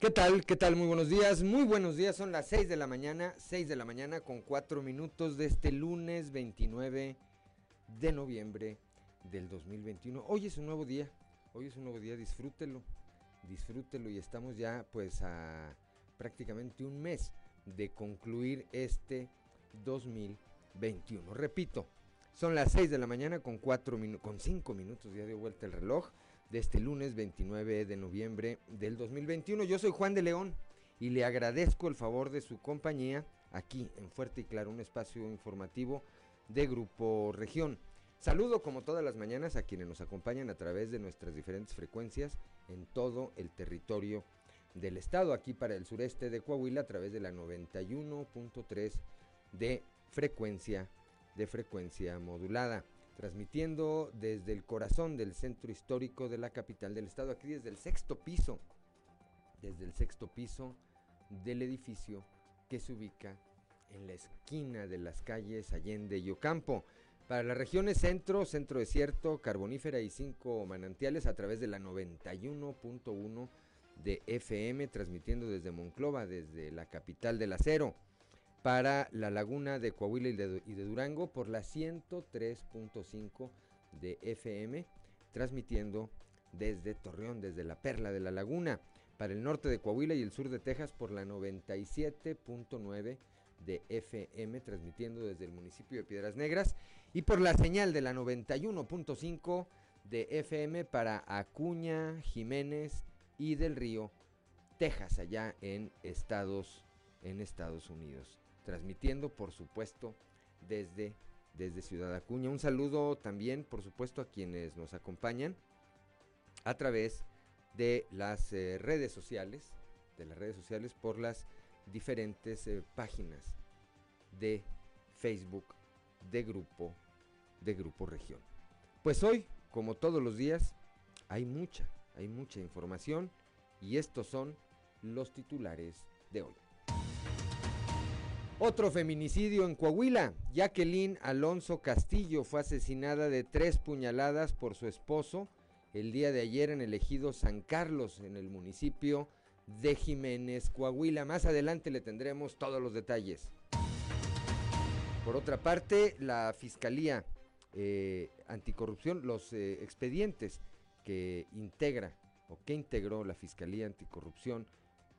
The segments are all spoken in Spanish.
¿Qué tal? ¿Qué tal? Muy buenos días. Muy buenos días. Son las 6 de la mañana, 6 de la mañana con 4 minutos de este lunes 29 de noviembre del 2021. Hoy es un nuevo día. Hoy es un nuevo día. Disfrútelo. Disfrútelo y estamos ya pues a prácticamente un mes de concluir este 2021. Repito, son las 6 de la mañana con 4 con 5 minutos ya dio vuelta el reloj de este lunes 29 de noviembre del 2021. Yo soy Juan de León y le agradezco el favor de su compañía aquí en Fuerte y Claro, un espacio informativo de Grupo Región. Saludo como todas las mañanas a quienes nos acompañan a través de nuestras diferentes frecuencias en todo el territorio del estado, aquí para el sureste de Coahuila a través de la 91.3 de frecuencia de frecuencia modulada transmitiendo desde el corazón del centro histórico de la capital del estado, aquí desde el sexto piso, desde el sexto piso del edificio que se ubica en la esquina de las calles Allende y Ocampo. Para las regiones centro, centro desierto, carbonífera y cinco manantiales a través de la 91.1 de FM, transmitiendo desde Monclova, desde la capital del acero para la laguna de Coahuila y de, Durango por la 103.5 de FM, transmitiendo desde Torreón, desde la Perla de la Laguna, para el norte de Coahuila y el sur de Texas por la 97.9 de FM, transmitiendo desde el municipio de Piedras Negras, y por la señal de la 91.5 de FM para Acuña, Jiménez y del Río, Texas, allá en Estados, en Estados Unidos transmitiendo por supuesto desde, desde Ciudad Acuña. Un saludo también por supuesto a quienes nos acompañan a través de las eh, redes sociales, de las redes sociales por las diferentes eh, páginas de Facebook de Grupo, de Grupo Región. Pues hoy, como todos los días, hay mucha, hay mucha información y estos son los titulares de hoy. Otro feminicidio en Coahuila. Jacqueline Alonso Castillo fue asesinada de tres puñaladas por su esposo el día de ayer en el ejido San Carlos, en el municipio de Jiménez, Coahuila. Más adelante le tendremos todos los detalles. Por otra parte, la Fiscalía eh, Anticorrupción, los eh, expedientes que integra o que integró la Fiscalía Anticorrupción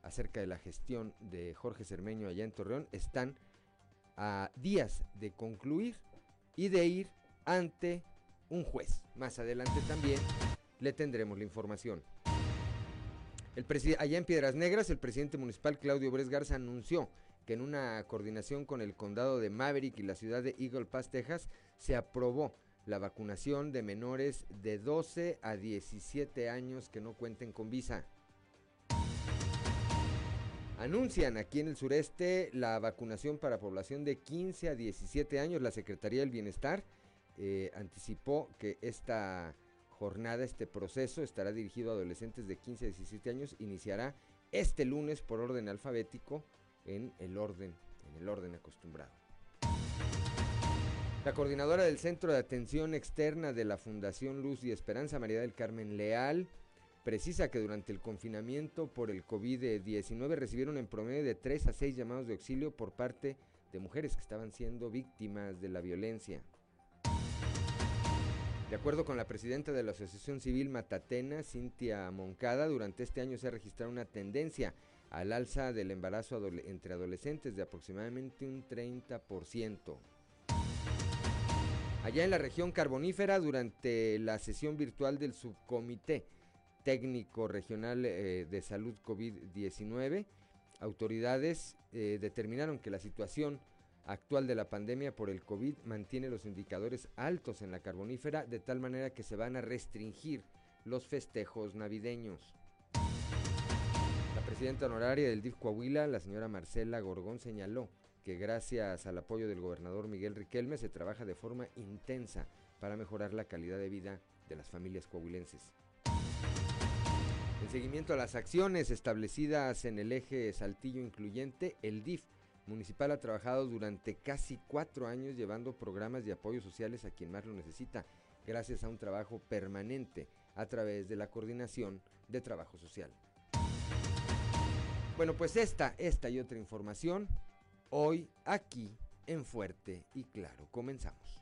acerca de la gestión de Jorge Cermeño allá en Torreón están a días de concluir y de ir ante un juez. Más adelante también le tendremos la información. El allá en Piedras Negras, el presidente municipal Claudio Bres Garza anunció que en una coordinación con el condado de Maverick y la ciudad de Eagle Pass, Texas, se aprobó la vacunación de menores de 12 a 17 años que no cuenten con visa. Anuncian aquí en el sureste la vacunación para población de 15 a 17 años. La Secretaría del Bienestar eh, anticipó que esta jornada, este proceso estará dirigido a adolescentes de 15 a 17 años. Iniciará este lunes por orden alfabético en el orden, en el orden acostumbrado. La coordinadora del Centro de Atención Externa de la Fundación Luz y Esperanza, María del Carmen Leal, precisa que durante el confinamiento por el COVID-19 recibieron en promedio de 3 a 6 llamados de auxilio por parte de mujeres que estaban siendo víctimas de la violencia. De acuerdo con la presidenta de la Asociación Civil Matatena, Cintia Moncada, durante este año se ha registrado una tendencia al alza del embarazo entre adolescentes de aproximadamente un 30%. Allá en la región carbonífera, durante la sesión virtual del subcomité técnico regional eh, de salud COVID-19, autoridades eh, determinaron que la situación actual de la pandemia por el COVID mantiene los indicadores altos en la carbonífera de tal manera que se van a restringir los festejos navideños. La presidenta honoraria del DIF Coahuila, la señora Marcela Gorgón, señaló que gracias al apoyo del gobernador Miguel Riquelme se trabaja de forma intensa para mejorar la calidad de vida de las familias coahuilenses. En seguimiento a las acciones establecidas en el eje Saltillo Incluyente, el DIF municipal ha trabajado durante casi cuatro años llevando programas de apoyo sociales a quien más lo necesita, gracias a un trabajo permanente a través de la coordinación de trabajo social. Bueno, pues esta, esta y otra información hoy aquí en Fuerte y Claro. Comenzamos.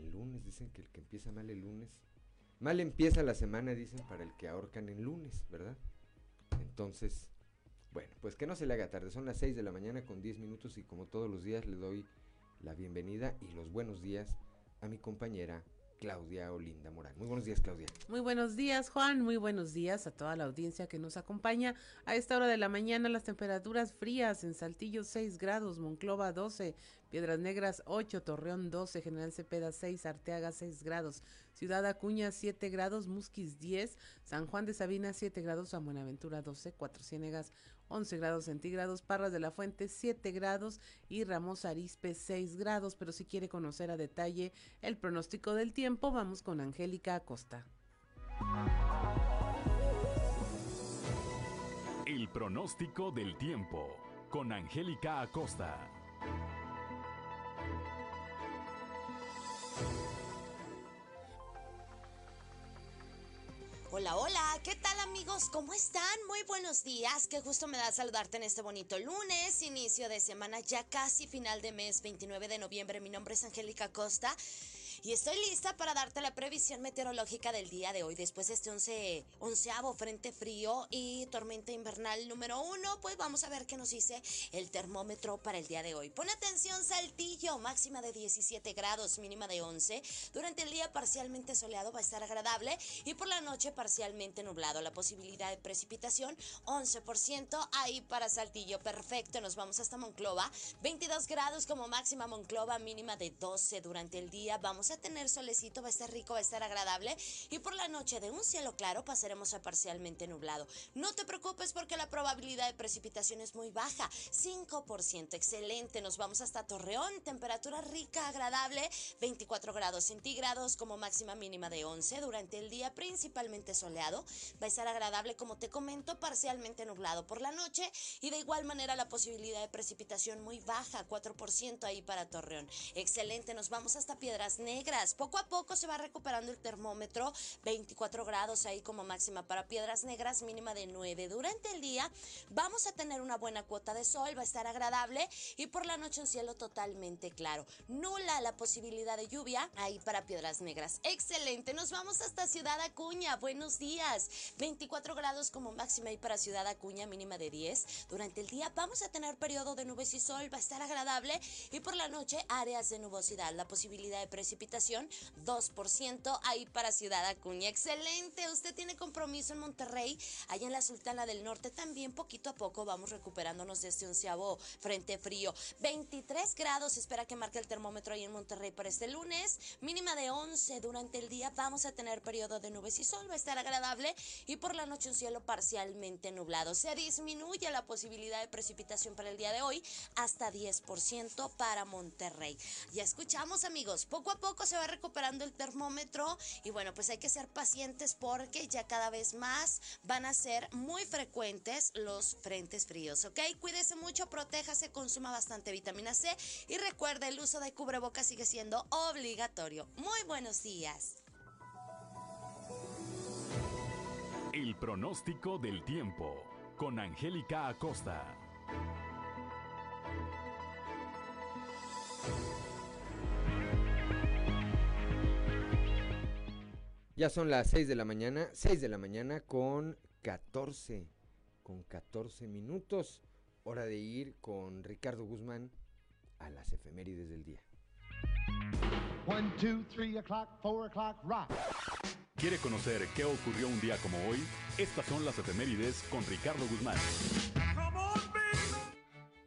el lunes. Dicen que el que empieza mal el lunes, mal empieza la semana, dicen, para el que ahorcan el lunes, ¿verdad? Entonces, bueno, pues que no se le haga tarde. Son las 6 de la mañana con 10 minutos y como todos los días le doy la bienvenida y los buenos días a mi compañera Claudia Olinda Morán. Muy buenos días, Claudia. Muy buenos días, Juan. Muy buenos días a toda la audiencia que nos acompaña. A esta hora de la mañana las temperaturas frías en Saltillo 6 grados, Monclova 12, Piedras Negras 8, Torreón 12, General Cepeda 6, Arteaga 6 grados, Ciudad Acuña 7 grados, Musquis 10, San Juan de Sabina 7 grados, San Buenaventura 12, Cuatro Ciénegas 11 grados centígrados, Parras de la Fuente 7 grados y Ramos Arispe 6 grados. Pero si quiere conocer a detalle el pronóstico del tiempo, vamos con Angélica Acosta. El pronóstico del tiempo con Angélica Acosta. Hola, hola, ¿qué tal amigos? ¿Cómo están? Muy buenos días, qué gusto me da saludarte en este bonito lunes, inicio de semana, ya casi final de mes, 29 de noviembre. Mi nombre es Angélica Costa y estoy lista para darte la previsión meteorológica del día de hoy. Después de este once, onceavo frente frío y tormenta invernal número uno, pues vamos a ver qué nos dice el termómetro para el día de hoy. Pon atención, Saltillo, máxima de 17 grados, mínima de 11. Durante el día parcialmente soleado va a estar agradable y por la noche parcialmente nublado. La posibilidad de precipitación 11% ahí para Saltillo. Perfecto, nos vamos hasta Monclova. 22 grados como máxima Monclova, mínima de 12 durante el día. Vamos a tener solecito, va a estar rico, va a estar agradable y por la noche de un cielo claro pasaremos a parcialmente nublado. No te preocupes porque la probabilidad de precipitación es muy baja, 5%, excelente. Nos vamos hasta Torreón, temperatura rica, agradable, 24 grados centígrados como máxima mínima de 11 durante el día principalmente soleado. Va a estar agradable como te comento, parcialmente nublado por la noche y de igual manera la posibilidad de precipitación muy baja, 4% ahí para Torreón. Excelente, nos vamos hasta Piedras Negras Poco a poco se va recuperando el termómetro, 24 grados ahí como máxima para piedras negras, mínima de 9. Durante el día vamos a tener una buena cuota de sol, va a estar agradable y por la noche un cielo totalmente claro. Nula la posibilidad de lluvia ahí para piedras negras. Excelente, nos vamos hasta Ciudad Acuña. Buenos días. 24 grados como máxima ahí para Ciudad Acuña, mínima de 10. Durante el día vamos a tener periodo de nubes y sol, va a estar agradable y por la noche áreas de nubosidad. La posibilidad de precipitación precipitación, 2% ahí para Ciudad Acuña. Excelente, usted tiene compromiso en Monterrey, allá en la Sultana del Norte también poquito a poco vamos recuperándonos de este onceavo frente frío. 23 grados espera que marque el termómetro ahí en Monterrey para este lunes, mínima de 11 durante el día vamos a tener periodo de nubes y sol, va a estar agradable y por la noche un cielo parcialmente nublado. Se disminuye la posibilidad de precipitación para el día de hoy hasta 10% para Monterrey. Ya escuchamos amigos, poco a poco se va recuperando el termómetro y bueno, pues hay que ser pacientes porque ya cada vez más van a ser muy frecuentes los frentes fríos, ¿ok? Cuídese mucho, protéjase, consuma bastante vitamina C y recuerde, el uso de cubreboca sigue siendo obligatorio. Muy buenos días. El pronóstico del tiempo con Angélica Acosta. Ya son las 6 de la mañana, 6 de la mañana con 14, con 14 minutos. Hora de ir con Ricardo Guzmán a las efemérides del día. 1, 2, 3 o'clock, 4 o'clock, rock. ¿Quiere conocer qué ocurrió un día como hoy? Estas son las efemérides con Ricardo Guzmán.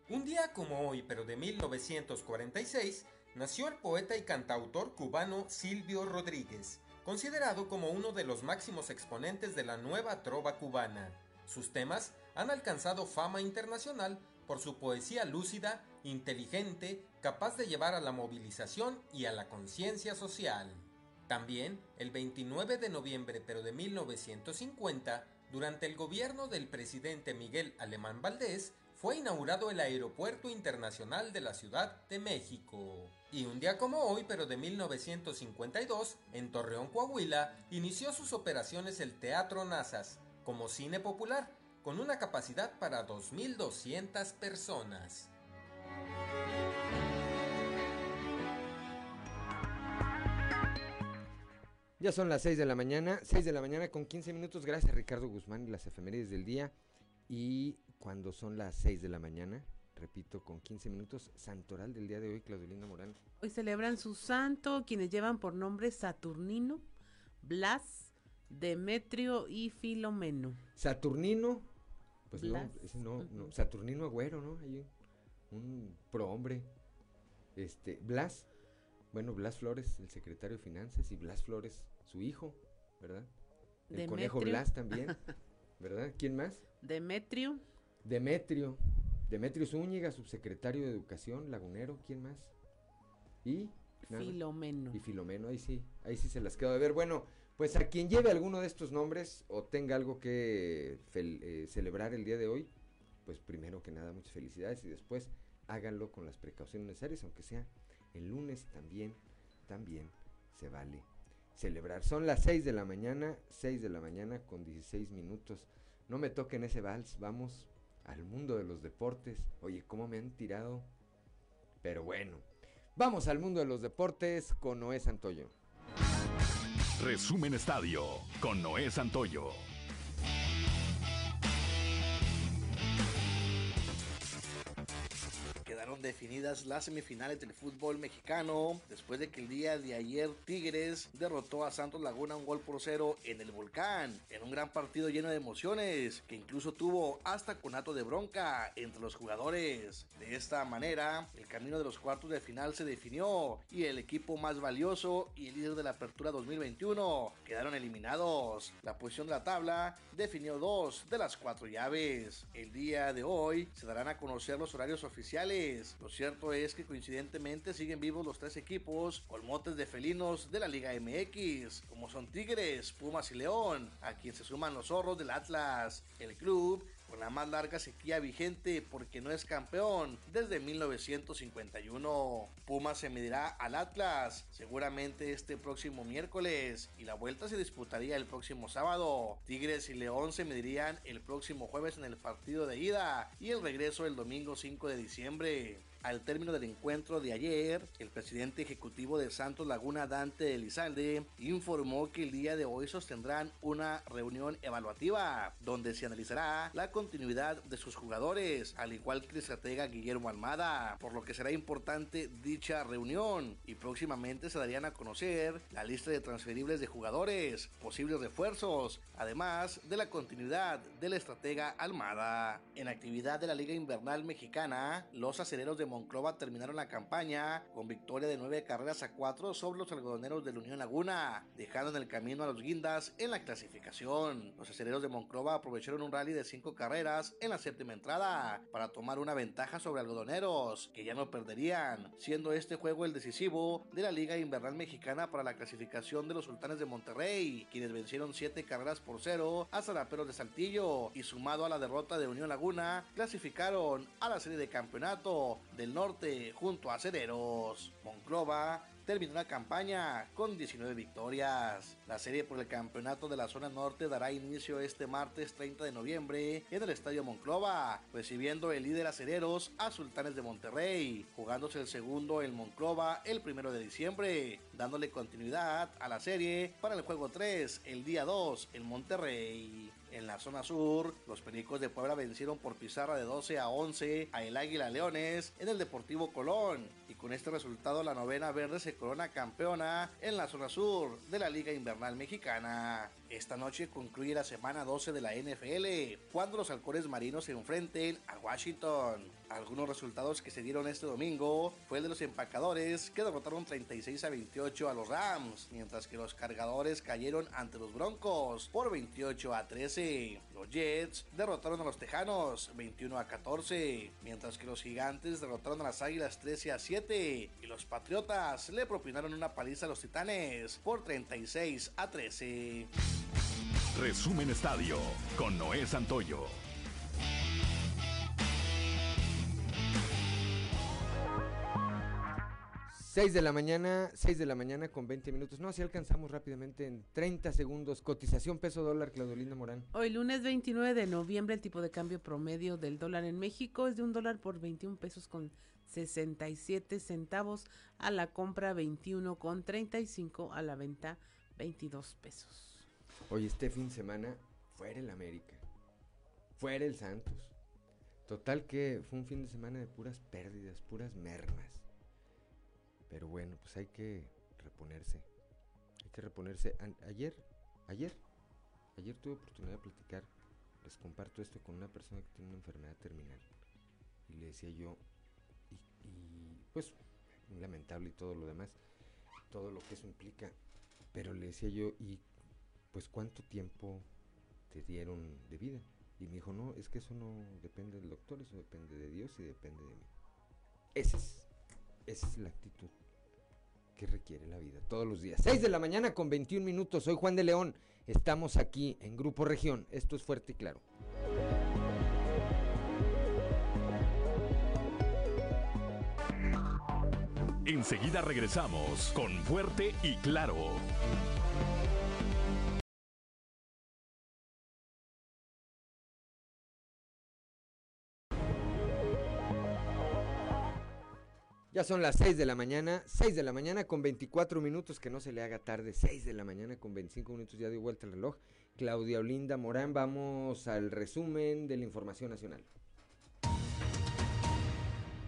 Un día día como hoy, pero de 1946, nació el poeta y cantautor cubano Silvio Rodríguez, considerado como uno de los máximos exponentes de la nueva trova cubana. Sus temas han alcanzado fama internacional por su poesía lúcida, inteligente, capaz de llevar a la movilización y a la conciencia social. También, el 29 de noviembre pero de 1950, durante el gobierno del presidente Miguel Alemán Valdés, fue inaugurado el Aeropuerto Internacional de la Ciudad de México. Y un día como hoy, pero de 1952, en Torreón, Coahuila, inició sus operaciones el Teatro Nazas, como cine popular, con una capacidad para 2.200 personas. Ya son las 6 de la mañana, 6 de la mañana con 15 minutos. Gracias Ricardo Guzmán y las efemérides del día. Y cuando son las 6 de la mañana, repito, con 15 minutos, santoral del día de hoy, Claudelina Morán. Hoy celebran su santo quienes llevan por nombre Saturnino, Blas, Demetrio y Filomeno. Saturnino, pues no, no, no, Saturnino Agüero, ¿no? Hay un, prohombre. Este, Blas, bueno, Blas Flores, el secretario de Finanzas, y Blas Flores, su hijo, ¿verdad? El conejo Blas también, ¿verdad? ¿Quién más? Demetrio. Demetrio. Demetrio Zúñiga, subsecretario de Educación, lagunero, ¿quién más? Y Filomeno. Y Filomeno, ahí sí, ahí sí se las quedo de ver. Bueno, pues a quien lleve alguno de estos nombres o tenga algo que eh, celebrar el día de hoy, pues primero que nada muchas felicidades y después háganlo con las precauciones necesarias, aunque sea el lunes también, también se vale celebrar. Son las 6 de la mañana, 6 de la mañana con 16 minutos. No me toquen ese vals, vamos al mundo de los deportes. Oye, ¿cómo me han tirado? Pero bueno, vamos al mundo de los deportes con Noé Santoyo. Resumen Estadio con Noé Santoyo. Definidas las semifinales del fútbol mexicano después de que el día de ayer Tigres derrotó a Santos Laguna un gol por cero en el volcán, en un gran partido lleno de emociones que incluso tuvo hasta conato de bronca entre los jugadores. De esta manera, el camino de los cuartos de final se definió y el equipo más valioso y el líder de la apertura 2021 quedaron eliminados. La posición de la tabla definió dos de las cuatro llaves. El día de hoy se darán a conocer los horarios oficiales lo cierto es que coincidentemente siguen vivos los tres equipos con motes de felinos de la Liga MX, como son Tigres, Pumas y León, a quien se suman los zorros del Atlas. El club con la más larga sequía vigente porque no es campeón desde 1951. Pumas se medirá al Atlas seguramente este próximo miércoles y la vuelta se disputaría el próximo sábado. Tigres y León se medirían el próximo jueves en el partido de ida y el regreso el domingo 5 de diciembre. Al término del encuentro de ayer, el presidente ejecutivo de Santos Laguna, Dante Elizalde, informó que el día de hoy sostendrán una reunión evaluativa donde se analizará la continuidad de sus jugadores, al igual que el estratega Guillermo Almada, por lo que será importante dicha reunión y próximamente se darían a conocer la lista de transferibles de jugadores, posibles refuerzos, además de la continuidad del estratega Almada. En actividad de la Liga Invernal Mexicana, los aceleros de Monclova terminaron la campaña con victoria de nueve carreras a cuatro sobre los algodoneros de la Unión Laguna, dejando en el camino a los guindas en la clasificación. Los aceleros de Monclova aprovecharon un rally de cinco carreras en la séptima entrada para tomar una ventaja sobre algodoneros, que ya no perderían, siendo este juego el decisivo de la Liga Invernal Mexicana para la clasificación de los Sultanes de Monterrey, quienes vencieron siete carreras por cero a Zaraperos de Saltillo y sumado a la derrota de Unión Laguna, clasificaron a la serie de campeonato del Norte junto a Cederos. Monclova terminó la campaña con 19 victorias. La serie por el campeonato de la zona norte dará inicio este martes 30 de noviembre en el Estadio Monclova, recibiendo el líder acereros a Sultanes de Monterrey, jugándose el segundo en Monclova el primero de diciembre, dándole continuidad a la serie para el juego 3 el día 2 en Monterrey. En la zona sur, los Pericos de Puebla vencieron por pizarra de 12 a 11 a el Águila Leones en el Deportivo Colón y con este resultado la novena verde se corona campeona en la zona sur de la Liga Invernal Mexicana. Esta noche concluye la semana 12 de la NFL, cuando los halcones marinos se enfrenten a Washington. Algunos resultados que se dieron este domingo fue el de los empacadores, que derrotaron 36 a 28 a los Rams, mientras que los cargadores cayeron ante los Broncos por 28 a 13. Los Jets derrotaron a los Tejanos 21 a 14, mientras que los Gigantes derrotaron a las Águilas 13 a 7 y los Patriotas le propinaron una paliza a los Titanes por 36 a 13. Resumen Estadio con Noé Santoyo. Seis de la mañana, 6 de la mañana con 20 minutos. No, si alcanzamos rápidamente en 30 segundos. Cotización peso dólar, Claudolinda Morán. Hoy lunes 29 de noviembre el tipo de cambio promedio del dólar en México es de un dólar por 21 pesos con 67 centavos a la compra 21 con 35 a la venta 22 pesos. Hoy este fin de semana fuera el América, fuera el Santos. Total que fue un fin de semana de puras pérdidas, puras mermas. Pero bueno, pues hay que reponerse. Hay que reponerse. ayer, ayer, ayer tuve oportunidad de platicar. Les comparto esto con una persona que tiene una enfermedad terminal. Y le decía yo, y, pues, lamentable y todo lo demás, todo lo que eso implica. Pero le decía yo, ¿y pues cuánto tiempo te dieron de vida. Y me dijo, no, es que eso no depende del doctor, eso depende de Dios y depende de mí. Esa es, esa es la actitud que requiere la vida todos los días. 6 de la mañana con 21 minutos, soy Juan de León, estamos aquí en Grupo Región, esto es fuerte y claro. Enseguida regresamos con Fuerte y Claro. Son las 6 de la mañana, 6 de la mañana con 24 minutos, que no se le haga tarde, 6 de la mañana con 25 minutos, ya dio vuelta el reloj. Claudia Olinda Morán, vamos al resumen de la información nacional.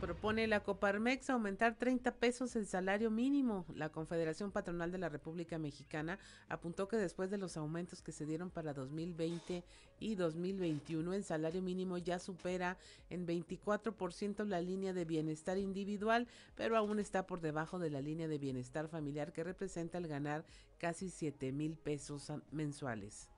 Propone la Coparmex aumentar 30 pesos el salario mínimo. La Confederación Patronal de la República Mexicana apuntó que después de los aumentos que se dieron para 2020 y 2021, el salario mínimo ya supera en 24% la línea de bienestar individual, pero aún está por debajo de la línea de bienestar familiar que representa el ganar casi 7 mil pesos mensuales.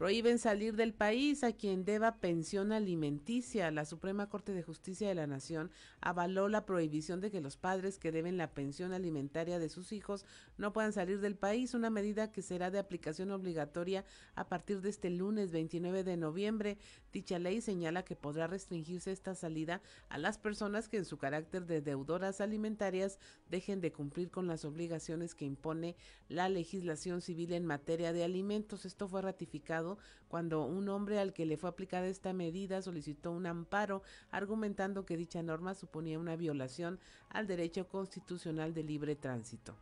Prohíben salir del país a quien deba pensión alimenticia. La Suprema Corte de Justicia de la Nación avaló la prohibición de que los padres que deben la pensión alimentaria de sus hijos no puedan salir del país, una medida que será de aplicación obligatoria a partir de este lunes 29 de noviembre. Dicha ley señala que podrá restringirse esta salida a las personas que en su carácter de deudoras alimentarias dejen de cumplir con las obligaciones que impone la legislación civil en materia de alimentos. Esto fue ratificado cuando un hombre al que le fue aplicada esta medida solicitó un amparo argumentando que dicha norma suponía una violación al derecho constitucional de libre tránsito.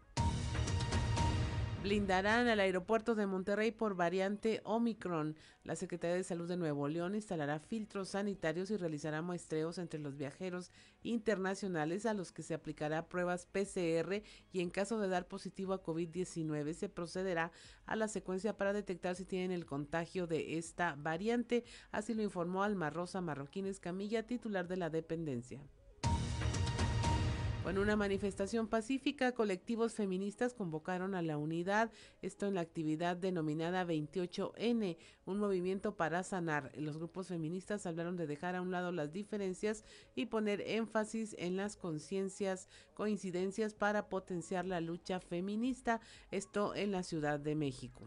Blindarán al aeropuerto de Monterrey por variante Omicron. La Secretaría de Salud de Nuevo León instalará filtros sanitarios y realizará muestreos entre los viajeros internacionales a los que se aplicará pruebas PCR y en caso de dar positivo a COVID-19 se procederá a la secuencia para detectar si tienen el contagio de esta variante. Así lo informó Alma Rosa Marroquín Camilla, titular de la dependencia. En una manifestación pacífica, colectivos feministas convocaron a la unidad, esto en la actividad denominada 28N, un movimiento para sanar. Los grupos feministas hablaron de dejar a un lado las diferencias y poner énfasis en las conciencias, coincidencias para potenciar la lucha feminista, esto en la Ciudad de México.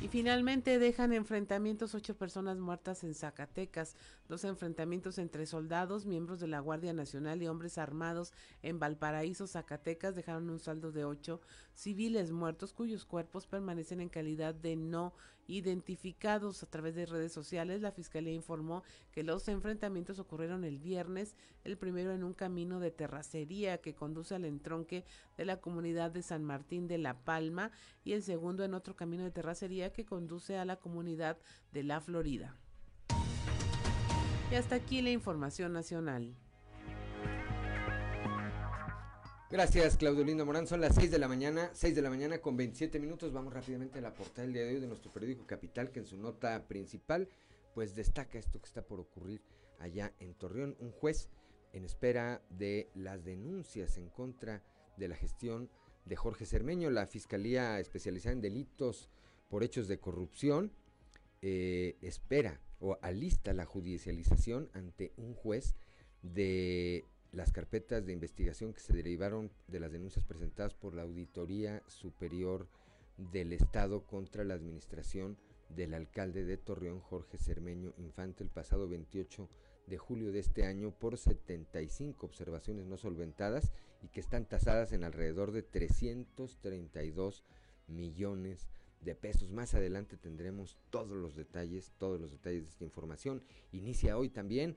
Y finalmente dejan enfrentamientos ocho personas muertas en Zacatecas, dos enfrentamientos entre soldados, miembros de la Guardia Nacional y hombres armados en Valparaíso, Zacatecas, dejaron un saldo de ocho civiles muertos cuyos cuerpos permanecen en calidad de no identificados a través de redes sociales. La Fiscalía informó que los enfrentamientos ocurrieron el viernes, el primero en un camino de terracería que conduce al entronque de la comunidad de San Martín de La Palma y el segundo en otro camino de terracería que conduce a la comunidad de La Florida. Y hasta aquí la información nacional. Gracias, Claudio Lindo Morán. Son las 6 de la mañana, 6 de la mañana con 27 minutos. Vamos rápidamente a la portada del día de hoy de nuestro periódico Capital, que en su nota principal, pues destaca esto que está por ocurrir allá en Torreón. Un juez en espera de las denuncias en contra de la gestión de Jorge Cermeño, la Fiscalía Especializada en Delitos por Hechos de Corrupción, eh, espera o alista la judicialización ante un juez de las carpetas de investigación que se derivaron de las denuncias presentadas por la Auditoría Superior del Estado contra la administración del alcalde de Torreón, Jorge Cermeño Infante, el pasado 28 de julio de este año por 75 observaciones no solventadas y que están tasadas en alrededor de 332 millones de pesos. Más adelante tendremos todos los detalles, todos los detalles de esta información. Inicia hoy también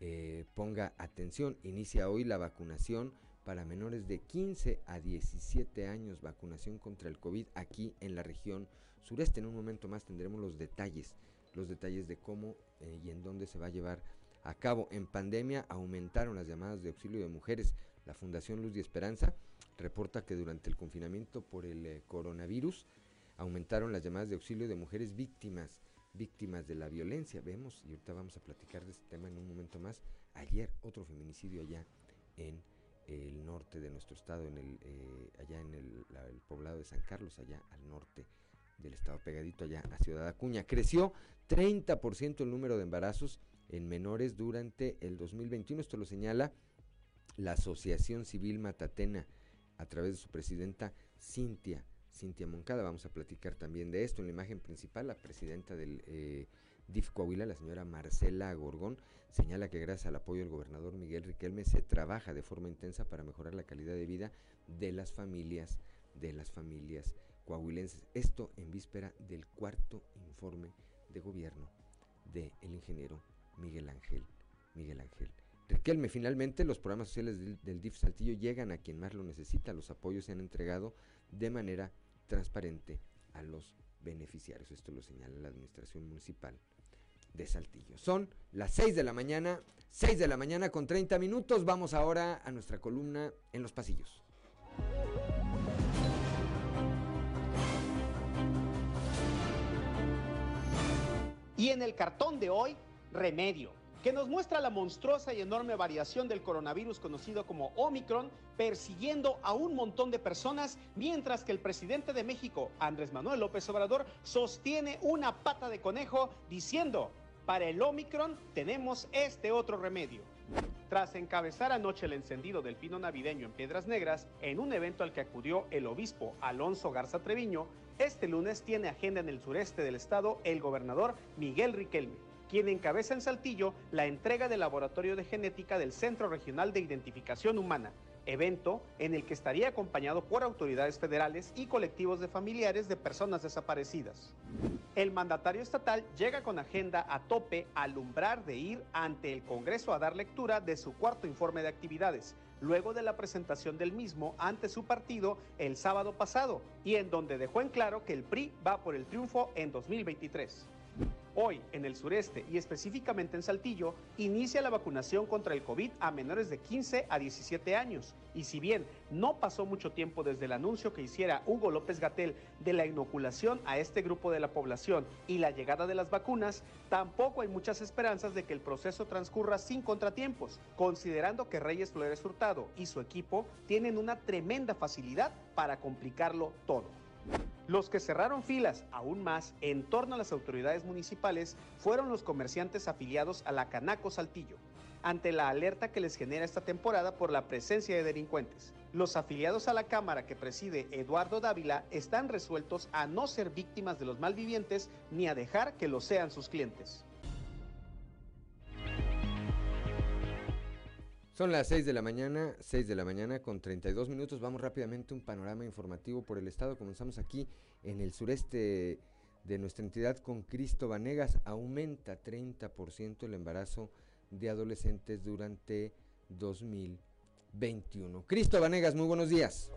eh, ponga atención, inicia hoy la vacunación para menores de 15 a 17 años, vacunación contra el COVID aquí en la región sureste. En un momento más tendremos los detalles, los detalles de cómo eh, y en dónde se va a llevar a cabo. En pandemia aumentaron las llamadas de auxilio de mujeres. La Fundación Luz y Esperanza reporta que durante el confinamiento por el eh, coronavirus aumentaron las llamadas de auxilio de mujeres víctimas víctimas de la violencia. Vemos, y ahorita vamos a platicar de este tema en un momento más, ayer otro feminicidio allá en el norte de nuestro estado, en el, eh, allá en el, poblado de San Carlos, allá al norte del estado, pegadito allá a Ciudad Acuña. Creció 30% el número de embarazos en menores durante el 2021. Esto lo señala la Asociación Civil Matatena a través de su presidenta Cintia Cintia Moncada. Vamos a platicar también de esto. En la imagen principal, la presidenta del eh, DIF Coahuila, la señora Marcela Gorgón, señala que gracias al apoyo del gobernador Miguel Riquelme se trabaja de forma intensa para mejorar la calidad de vida de las familias, de las familias coahuilenses. Esto en víspera del cuarto informe de gobierno del ingeniero Miguel Ángel. Miguel Ángel. Riquelme, finalmente los programas sociales del, del DIF Saltillo llegan a quien más lo necesita. Los apoyos se han entregado de manera transparente a los beneficiarios. Esto lo señala la Administración Municipal de Saltillo. Son las 6 de la mañana, 6 de la mañana con 30 minutos. Vamos ahora a nuestra columna en los pasillos. Y en el cartón de hoy, remedio que nos muestra la monstruosa y enorme variación del coronavirus conocido como Omicron, persiguiendo a un montón de personas, mientras que el presidente de México, Andrés Manuel López Obrador, sostiene una pata de conejo diciendo, para el Omicron tenemos este otro remedio. Tras encabezar anoche el encendido del pino navideño en Piedras Negras, en un evento al que acudió el obispo Alonso Garza Treviño, este lunes tiene agenda en el sureste del estado el gobernador Miguel Riquelme quien encabeza en Saltillo la entrega del laboratorio de genética del Centro Regional de Identificación Humana, evento en el que estaría acompañado por autoridades federales y colectivos de familiares de personas desaparecidas. El mandatario estatal llega con agenda a tope al alumbrar de ir ante el Congreso a dar lectura de su cuarto informe de actividades, luego de la presentación del mismo ante su partido el sábado pasado, y en donde dejó en claro que el PRI va por el triunfo en 2023. Hoy, en el sureste y específicamente en Saltillo, inicia la vacunación contra el COVID a menores de 15 a 17 años. Y si bien no pasó mucho tiempo desde el anuncio que hiciera Hugo López Gatel de la inoculación a este grupo de la población y la llegada de las vacunas, tampoco hay muchas esperanzas de que el proceso transcurra sin contratiempos, considerando que Reyes Flores Hurtado y su equipo tienen una tremenda facilidad para complicarlo todo. Los que cerraron filas aún más en torno a las autoridades municipales fueron los comerciantes afiliados a la Canaco Saltillo, ante la alerta que les genera esta temporada por la presencia de delincuentes. Los afiliados a la Cámara que preside Eduardo Dávila están resueltos a no ser víctimas de los malvivientes ni a dejar que lo sean sus clientes. Son las 6 de la mañana, 6 de la mañana con 32 minutos. Vamos rápidamente un panorama informativo por el estado. Comenzamos aquí en el sureste de nuestra entidad con Cristo Vanegas. Aumenta 30% el embarazo de adolescentes durante 2021. Cristo Vanegas, muy buenos días.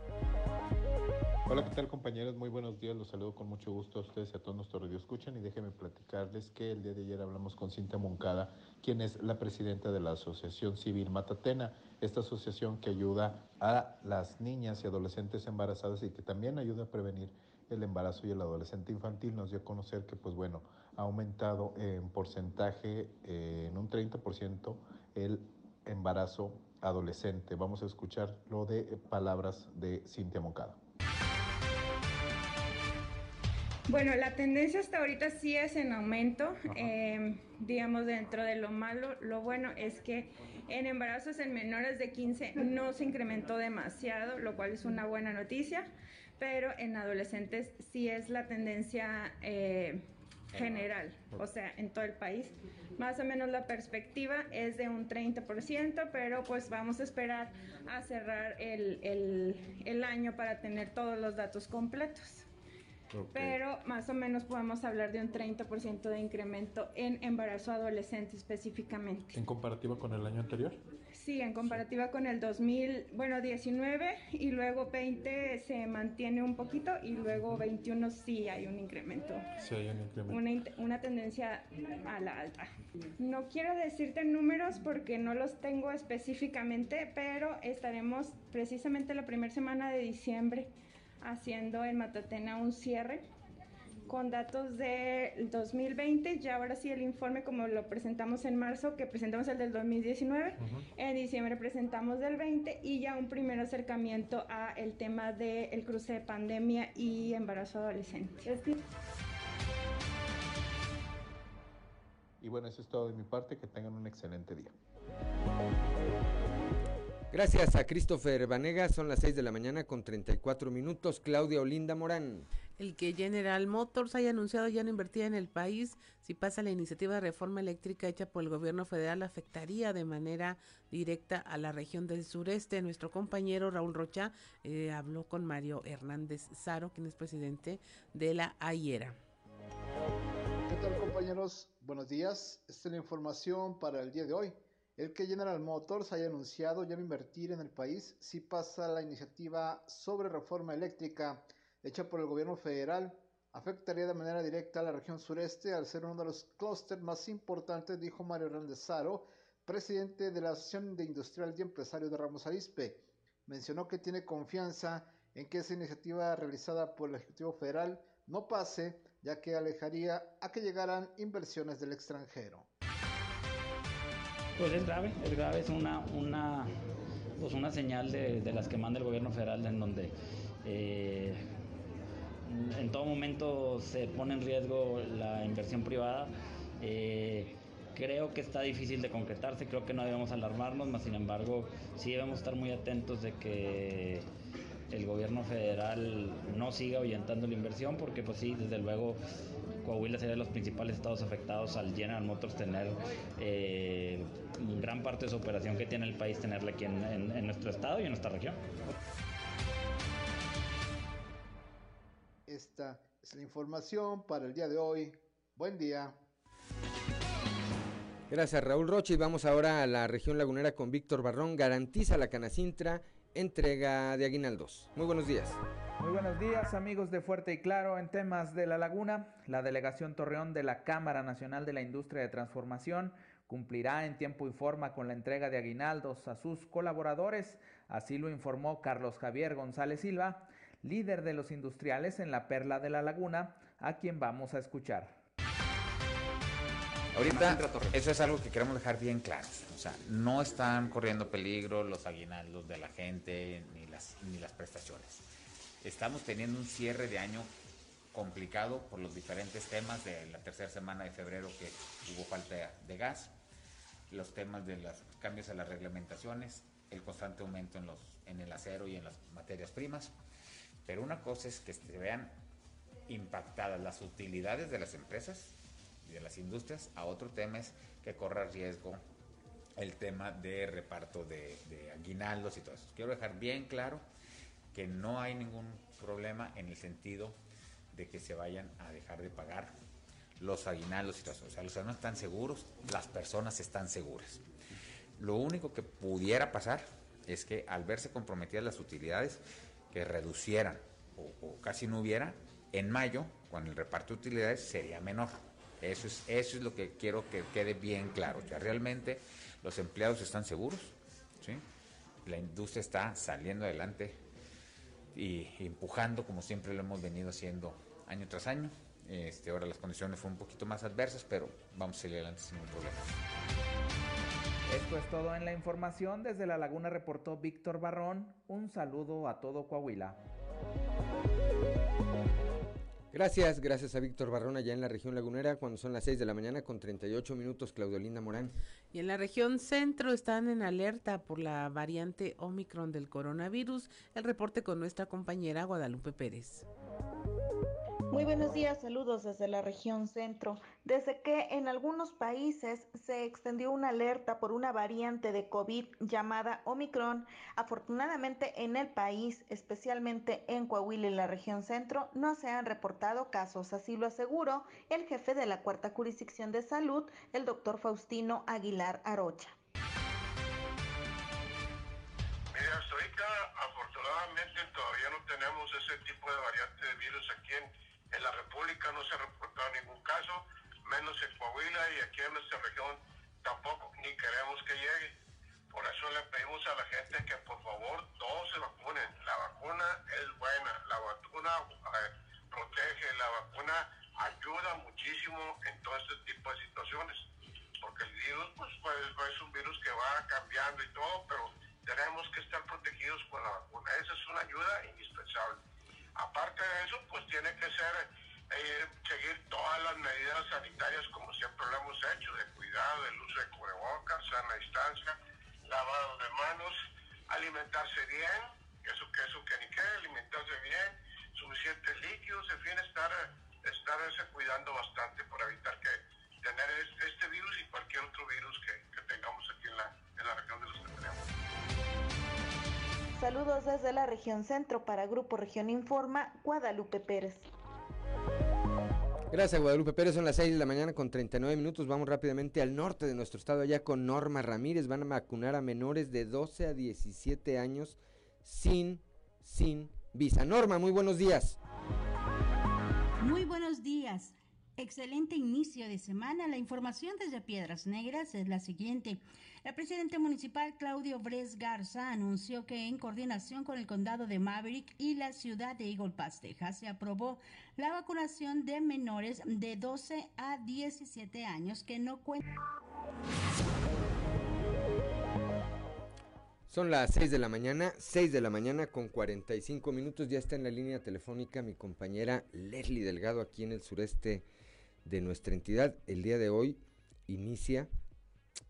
Hola, ¿qué tal compañeros? Muy buenos días, los saludo con mucho gusto a ustedes y a todos nuestros escuchan y déjenme platicarles que el día de ayer hablamos con Cintia Moncada, quien es la presidenta de la Asociación Civil Matatena, esta asociación que ayuda a las niñas y adolescentes embarazadas y que también ayuda a prevenir el embarazo y el adolescente infantil. Nos dio a conocer que, pues bueno, ha aumentado en porcentaje, eh, en un 30%, el embarazo adolescente. Vamos a escuchar lo de palabras de Cintia Moncada. Bueno, la tendencia hasta ahorita sí es en aumento. Em, digamos, dentro de lo malo, lo bueno es que en embarazos en menores de 15 no se incrementó demasiado, lo cual es una buena noticia, pero en adolescentes sí es la tendencia eh, general, o sea, en todo el país. Más o menos la perspectiva es de un 30%, pero pues vamos a esperar a cerrar el, el año para tener todos los datos completos. Pero más o menos podemos hablar de un 30% de incremento en embarazo adolescente específicamente. ¿En comparativa con el año anterior? Sí, en comparativa con el 2000, bueno, 19 y luego 20 se mantiene un poquito y luego 21 sí hay un incremento. Sí hay un incremento. Una, una tendencia a la alta. No quiero decirte números porque no los tengo específicamente, pero estaremos precisamente la primera semana de diciembre haciendo en Matatena un cierre con datos del 2020, ya ahora sí el informe como lo presentamos en marzo, que presentamos el del 2019, en diciembre presentamos del 20 y ya un primer acercamiento a el tema del cruce de pandemia y embarazo adolescente. Y bueno, eso es todo de mi parte, que tengan un excelente día. Gracias a Christopher Vanega, son las 6 de la mañana con 34 minutos. Claudia Olinda Morán. El que General Motors haya anunciado ya no invertir en el país, si pasa la iniciativa de reforma eléctrica hecha por el gobierno federal, afectaría de manera directa a la región del sureste. Nuestro compañero Raúl Rocha eh, habló con Mario Hernández Zaro, quien es presidente de la AIERA. ¿Qué tal compañeros? Buenos días. Esta es la información para el día de hoy. El que General Motors haya anunciado ya no invertir en el país si pasa la iniciativa sobre reforma eléctrica hecha por el gobierno federal afectaría de manera directa a la región sureste al ser uno de los clústeres más importantes, dijo Mario Hernández Saro, presidente de la Asociación de Industrial y Empresarios de Ramos Arispe. Mencionó que tiene confianza en que esa iniciativa realizada por el Ejecutivo Federal no pase, ya que alejaría a que llegaran inversiones del extranjero. Pues es grave, es grave, es una, una, pues una señal de, las que manda el gobierno federal en donde eh, en todo momento se pone en riesgo la inversión privada. Eh, creo que está difícil de concretarse, creo que no debemos alarmarnos, más sin embargo sí debemos estar muy atentos de que el gobierno federal no siga ahuyentando la inversión, porque pues sí, desde luego Coahuila sería de los principales estados afectados al General Motors tener eh, gran parte de su operación que tiene el país, tenerla aquí en, nuestro estado y en nuestra región. Esta es la información para el día de hoy. Buen día. Gracias Raúl Roche y vamos ahora a la región lagunera con Víctor Barrón. Garantiza la Canacintra entrega de aguinaldos. Muy buenos días. Muy buenos días amigos de Fuerte y Claro. En temas de la laguna, la delegación Torreón de la Cámara Nacional de la Industria de Transformación cumplirá en tiempo y forma con la entrega de aguinaldos a sus colaboradores. Así lo informó Carlos Javier González Silva, líder de los industriales en la Perla de la Laguna, a quien vamos a escuchar. Ahorita eso es algo que queremos dejar bien claro. No están corriendo peligro los aguinaldos de la gente ni las, ni las prestaciones. Estamos teniendo un cierre de año complicado por los diferentes temas de la tercera semana de febrero que hubo falta de gas, los temas de los cambios a las reglamentaciones, el constante aumento en, los, en el acero y en las materias primas. Pero una cosa es que se vean impactadas las utilidades de las empresas de las industrias, a otro tema es que corra riesgo el tema de reparto de, aguinaldos y todo eso. Quiero dejar bien claro que no hay ningún problema en el sentido de que se vayan a dejar de pagar los aguinaldos y todo. O sea, los ciudadanos están seguros, las personas están seguras. Lo único que pudiera pasar es que al verse comprometidas las utilidades, que reducieran o, casi no hubiera, en mayo, con el reparto de utilidades, sería menor. Eso es, eso es lo que quiero que quede bien claro. Ya realmente los empleados están seguros, ¿sí? la industria está saliendo adelante y empujando como siempre lo hemos venido haciendo año tras año. Este, ahora las condiciones fueron un poquito más adversas, pero vamos a seguir adelante sin ningún problema. Esto es todo en la información. Desde La Laguna reportó Víctor Barrón. Un saludo a todo Coahuila. Gracias, gracias a Víctor Barrón allá en la región lagunera cuando son las 6 de la mañana con 38 minutos, Claudio Morán. Y en la región centro están en alerta por la variante Omicron del coronavirus. El reporte con nuestra compañera Guadalupe Pérez. Muy buenos días, saludos desde la región centro. Desde que en algunos países se extendió una alerta por una variante de COVID llamada Omicron, afortunadamente en el país, especialmente en Coahuila y la región centro, no se han reportado casos, así lo aseguró el jefe de la cuarta jurisdicción de salud, el doctor Faustino Aguilar Arocha. Mira, hasta ahorita afortunadamente todavía no tenemos ese tipo de variante de virus aquí en en la República no se ha reportado ningún caso, menos en Coahuila y aquí en nuestra región tampoco, ni queremos que llegue. Por eso le pedimos a la gente que por favor todos se vacunen. La vacuna es buena, la vacuna eh, protege, la vacuna ayuda muchísimo en todo este tipo de situaciones. Porque el virus pues, pues, es un virus que va cambiando y todo, pero tenemos que estar protegidos con la vacuna. Esa es una ayuda indispensable. Aparte de eso, pues tiene que ser eh, seguir todas las medidas sanitarias como siempre lo hemos hecho, de cuidado, del uso de cubrebocas, sana distancia, lavado de manos, alimentarse bien, eso que eso que ni qué, alimentarse bien, suficientes líquidos, en fin, estar, estar cuidando bastante para evitar que tener este virus y cualquier otro virus que, tengamos aquí en la, en la región de los que tenemos. Saludos desde la región centro para Grupo Región Informa, Guadalupe Pérez. Gracias, Guadalupe Pérez. Son las 6 de la mañana con 39 minutos. Vamos rápidamente al norte de nuestro estado, allá con Norma Ramírez. Van a vacunar a menores de 12 a 17 años sin, sin visa. Norma, muy buenos días. Muy buenos días. Excelente inicio de semana. La información desde Piedras Negras es la siguiente. El presidente municipal Claudio Bres Garza anunció que en coordinación con el condado de Maverick y la ciudad de Eagle Pass, Texas, se aprobó la vacunación de menores de 12 a 17 años que no cuentan. Son las 6 de la mañana, 6 de la mañana con 45 minutos. Ya está en la línea telefónica mi compañera Leslie Delgado aquí en el sureste de nuestra entidad. El día de hoy inicia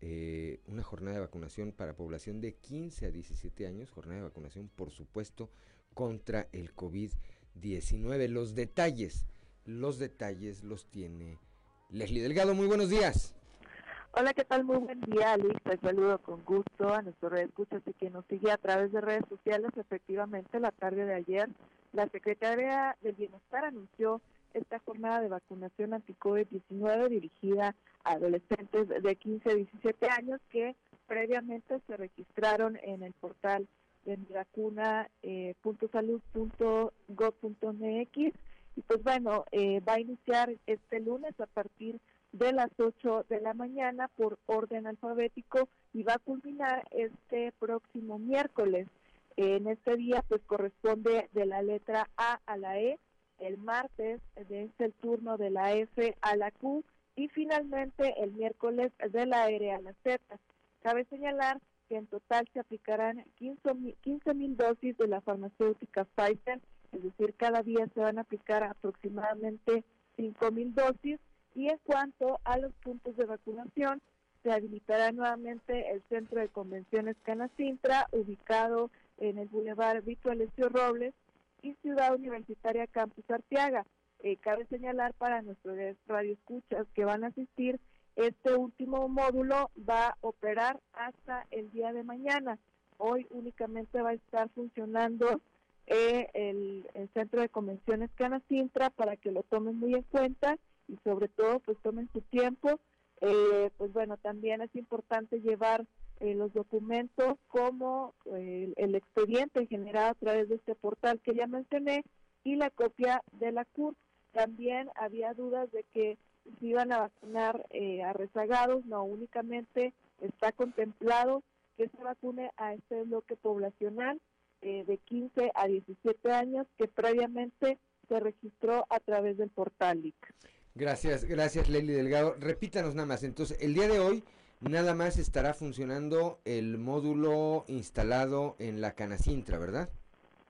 eh, una jornada de vacunación para población de 15 a 17 años, jornada de vacunación por supuesto contra el COVID-19. Los detalles, los detalles los tiene Leslie Delgado. Muy buenos días. Hola, ¿qué tal? Muy buen día, Luis. Te saludo con gusto a nuestro red escuchas y quien nos sigue a través de redes sociales. Efectivamente, la tarde de ayer, la Secretaría del Bienestar anunció esta jornada de vacunación anti-COVID-19 dirigida a adolescentes de 15 a 17 años que previamente se registraron en el portal de miracuna.salud.gov.mx eh, y pues bueno, eh, va a iniciar este lunes a partir de las 8 de la mañana por orden alfabético y va a culminar este próximo miércoles. En este día pues corresponde de la letra A a la E el martes es el turno de la F a la Q y finalmente el miércoles de la R a la Z. Cabe señalar que en total se aplicarán 15 mil dosis de la farmacéutica Pfizer, es decir, cada día se van a aplicar aproximadamente 5 mil dosis y en cuanto a los puntos de vacunación, se habilitará nuevamente el Centro de Convenciones Canacintra, ubicado en el Boulevard Vito Alessio Robles, y Ciudad Universitaria Campus Arteaga. Eh, cabe señalar para nuestros radioescuchas que van a asistir, este último módulo va a operar hasta el día de mañana. Hoy únicamente va a estar funcionando eh, el, Centro de Convenciones Canacintra para que lo tomen muy en cuenta y sobre todo pues tomen su tiempo. Eh, pues bueno, también es importante llevar eh, los documentos como eh, el, expediente generado a través de este portal que ya mencioné y la copia de la CUR. También había dudas de que se iban a vacunar eh, a rezagados, no únicamente está contemplado que se vacune a este bloque poblacional eh, de 15 a 17 años que previamente se registró a través del portal LIC. Gracias, gracias Lely Delgado. Repítanos nada más. Entonces, el día de hoy nada más estará funcionando el módulo instalado en la Canacintra, ¿verdad?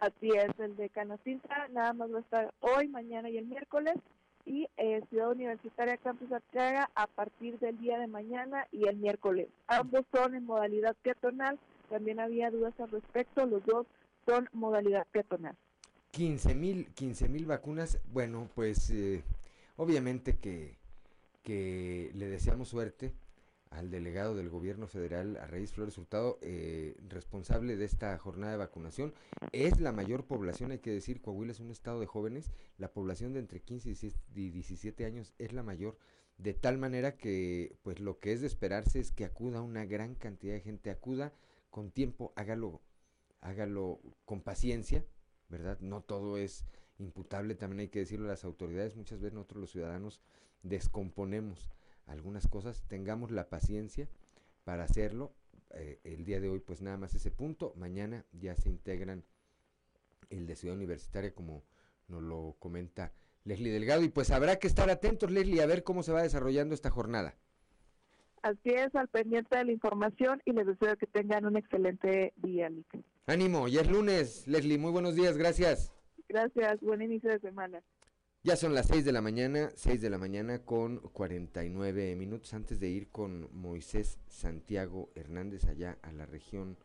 Así es, el de Canacintra nada más va a estar hoy, mañana y el miércoles y eh, Ciudad Universitaria Campus Arteaga a partir del día de mañana y el miércoles. Ambos son en modalidad peatonal, también había dudas al respecto, los dos son modalidad peatonal. 15 mil 15 mil vacunas, bueno, pues eh, obviamente que, que le deseamos suerte al delegado del gobierno federal, a Reyes Flores Hurtado, eh, responsable de esta jornada de vacunación. Es la mayor población, hay que decir, Coahuila es un estado de jóvenes, la población de entre 15 y 17 años es la mayor, de tal manera que pues lo que es de esperarse es que acuda una gran cantidad de gente, acuda con tiempo, hágalo, hágalo con paciencia, ¿verdad? No todo es imputable, también hay que decirlo las autoridades, muchas veces nosotros los ciudadanos descomponemos algunas cosas, tengamos la paciencia para hacerlo. Eh, el día de hoy pues nada más ese punto, mañana ya se integran el de Ciudad Universitaria como nos lo comenta Leslie Delgado y pues habrá que estar atentos Leslie a ver cómo se va desarrollando esta jornada. Así es, al pendiente de la información y les deseo que tengan un excelente día, Ánimo, ya es lunes, Leslie, muy buenos días, gracias. Gracias, buen inicio de semana. Ya son las 6 de la mañana, 6 de la mañana con 49 minutos antes de ir con Moisés Santiago Hernández allá a la región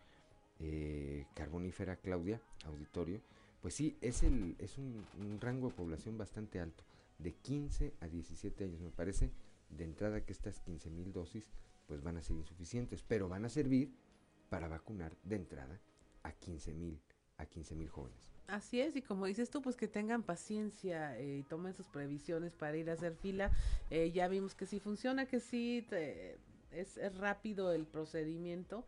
eh, carbonífera Claudia, auditorio. Pues sí, es, el, es un, rango de población bastante alto, de 15 a 17 años. Me parece de entrada que estas 15 mil dosis pues van a ser insuficientes, pero van a servir para vacunar de entrada a 15 mil a 15 mil jóvenes. Así es, y como dices tú, pues que tengan paciencia eh, y tomen sus previsiones para ir a hacer fila. Eh, ya vimos que sí funciona, que sí es, rápido el procedimiento.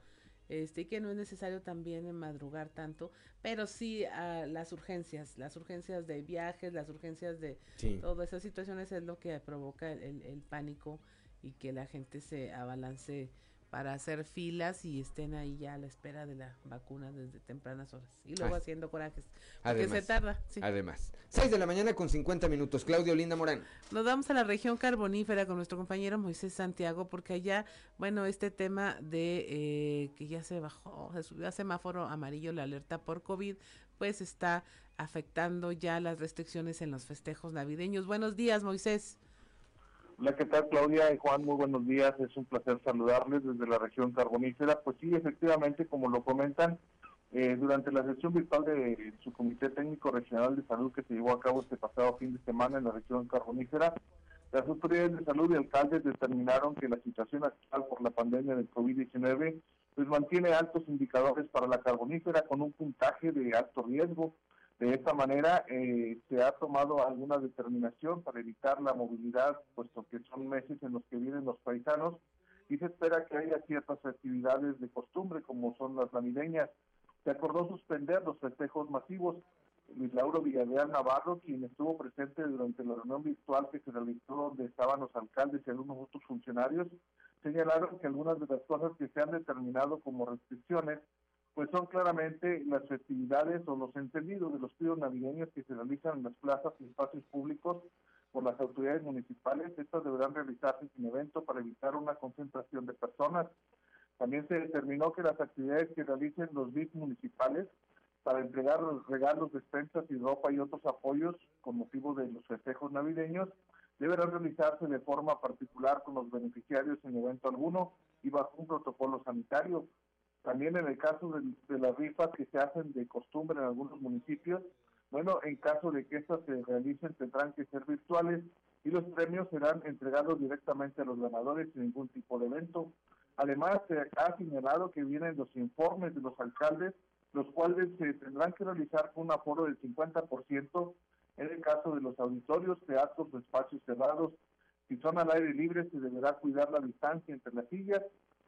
Este, y que no es necesario también madrugar tanto, pero sí uh, las urgencias, las urgencias de viajes, las urgencias de todas esas situaciones es lo que provoca el, el pánico y que la gente se abalance para hacer filas y estén ahí ya a la espera de la vacuna desde tempranas horas. Y luego haciendo corajes. Porque además, se tarda. Además. 6 de la mañana con 50 minutos. Claudio Linda Morán. Nos vamos a la región carbonífera con nuestro compañero Moisés Santiago, porque allá, bueno, este tema de eh, que ya se bajó, se subió a semáforo amarillo la alerta por COVID, pues está afectando ya las restricciones en los festejos navideños. Buenos días, Moisés. Hola, ¿qué tal Claudia y Juan? Muy buenos días, es un placer saludarles desde la región carbonífera. Pues sí, efectivamente, como lo comentan, eh, durante la sesión virtual de su Comité Técnico Regional de Salud que se llevó a cabo este pasado fin de semana en la región carbonífera, las autoridades de salud y alcaldes determinaron que la situación actual por la pandemia del COVID-19 pues mantiene altos indicadores para la carbonífera con un puntaje de alto riesgo de esta manera eh, se ha tomado alguna determinación para evitar la movilidad, puesto que son meses en los que vienen los paisanos y se espera que haya ciertas actividades de costumbre como son las navideñas. Se acordó suspender los festejos masivos. Luis Lauro Villarreal Navarro, quien estuvo presente durante la reunión virtual que se realizó donde estaban los alcaldes y algunos otros funcionarios, señalaron que algunas de las cosas que se han determinado como restricciones pues son claramente las festividades o los entendidos de los pidos navideños que se realizan en las plazas y espacios públicos por las autoridades municipales. Estas deberán realizarse sin evento para evitar una concentración de personas. También se determinó que las actividades que realicen los BIC municipales para entregar los regalos, despensas y ropa y otros apoyos con motivo de los festejos navideños deberán realizarse de forma particular con los beneficiarios en evento alguno y bajo un protocolo sanitario. También en el caso de, las rifas que se hacen de costumbre en algunos municipios, bueno, en caso de que estas se realicen tendrán que ser virtuales y los premios serán entregados directamente a los ganadores sin ningún tipo de evento. Además, se ha señalado que vienen los informes de los alcaldes, los cuales se tendrán que realizar con un aforo del 50% en el caso de los auditorios, teatros o espacios cerrados. Si son al aire libre, se deberá cuidar la distancia entre las sillas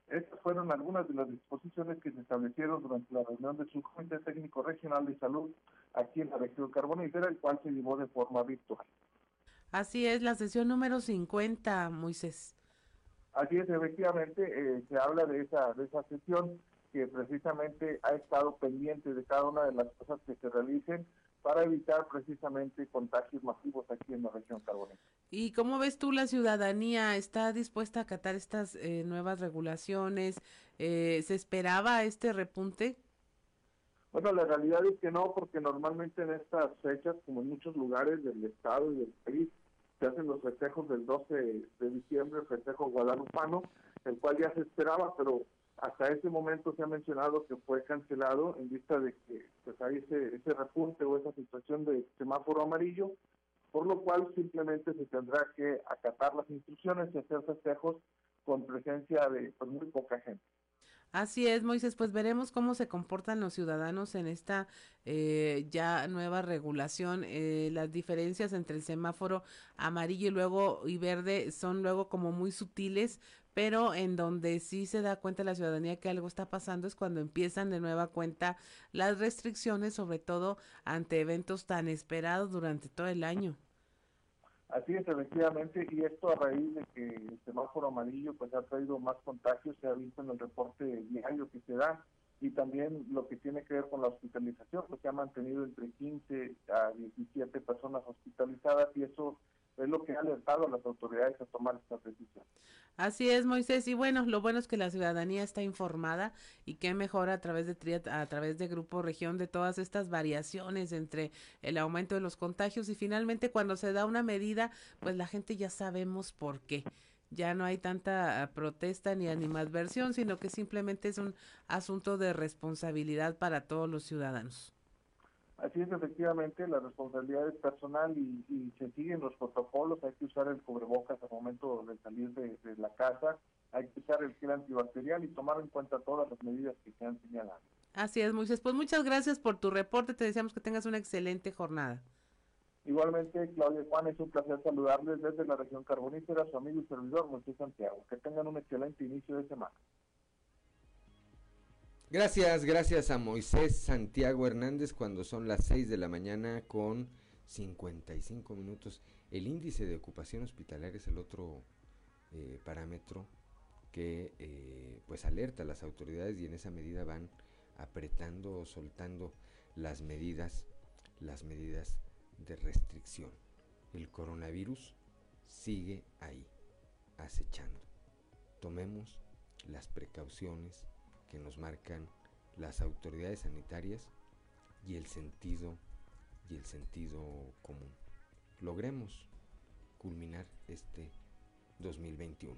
Estas fueron algunas de las disposiciones que se establecieron durante la reunión del Subcomité Técnico Regional de Salud aquí en la región carbonífera, el cual se llevó de forma virtual. Así es, la sesión número 50, Moisés. Así es, efectivamente, eh, se habla de esa, de esa sesión que precisamente ha estado pendiente de cada una de las cosas que se realicen para evitar precisamente contagios masivos aquí en la región carbonífera. ¿Y cómo ves tú la ciudadanía? ¿Está dispuesta a acatar estas eh, nuevas regulaciones? Eh, ¿Se esperaba este repunte? Bueno, la realidad es que no, porque normalmente en estas fechas, como en muchos lugares del estado y del país, se hacen los festejos del 12 de diciembre, el festejo guadalupano, el cual ya se esperaba, pero hasta ese momento se ha mencionado que fue cancelado en vista de que pues, hay ese, ese repunte o esa situación de semáforo amarillo, por lo cual simplemente se tendrá que acatar las instrucciones y hacer festejos con presencia de pues, muy poca gente. Así es, Moisés, pues veremos cómo se comportan los ciudadanos en esta eh, ya nueva regulación. Eh, las diferencias entre el semáforo amarillo y luego y verde son luego como muy sutiles, pero en donde sí se da cuenta la ciudadanía que algo está pasando es cuando empiezan de nueva cuenta las restricciones, sobre todo ante eventos tan esperados durante todo el año. Así es, efectivamente, y esto a raíz de que el semáforo amarillo pues ha traído más contagios, se ha visto en el reporte diario que se da, y también lo que tiene que ver con la hospitalización, se ha mantenido entre 15 a 17 personas hospitalizadas, y eso es lo que ha alertado a las autoridades a tomar esta decisión. Así es, Moisés. Y bueno, lo bueno es que la ciudadanía está informada y que mejor a través de a través de Grupo Región de todas estas variaciones entre el aumento de los contagios y finalmente cuando se da una medida, pues la gente ya sabemos por qué. Ya no hay tanta ah, protesta ni animadversión, sino que simplemente es un asunto de responsabilidad para todos los ciudadanos. Así es, efectivamente, la responsabilidad es personal y, se siguen los protocolos. Hay que usar el cubrebocas al momento de salir de, la casa, hay que usar el gel antibacterial y tomar en cuenta todas las medidas que se han señalado. Así es, Moisés. Pues muchas gracias por tu reporte. Te deseamos que tengas una excelente jornada. Igualmente, Claudia Juan, es un placer saludarles desde la región carbonífera, su amigo y servidor, Moisés Santiago. Que tengan un excelente inicio de semana. Gracias, gracias a Moisés Santiago Hernández cuando son las 6 de la mañana con 55 minutos. El índice de ocupación hospitalaria es el otro eh, parámetro que eh, pues alerta a las autoridades y en esa medida van apretando o soltando las medidas, las medidas de restricción. El coronavirus sigue ahí, acechando. Tomemos las precauciones que nos marcan las autoridades sanitarias y el sentido y el sentido común. Logremos culminar este 2021.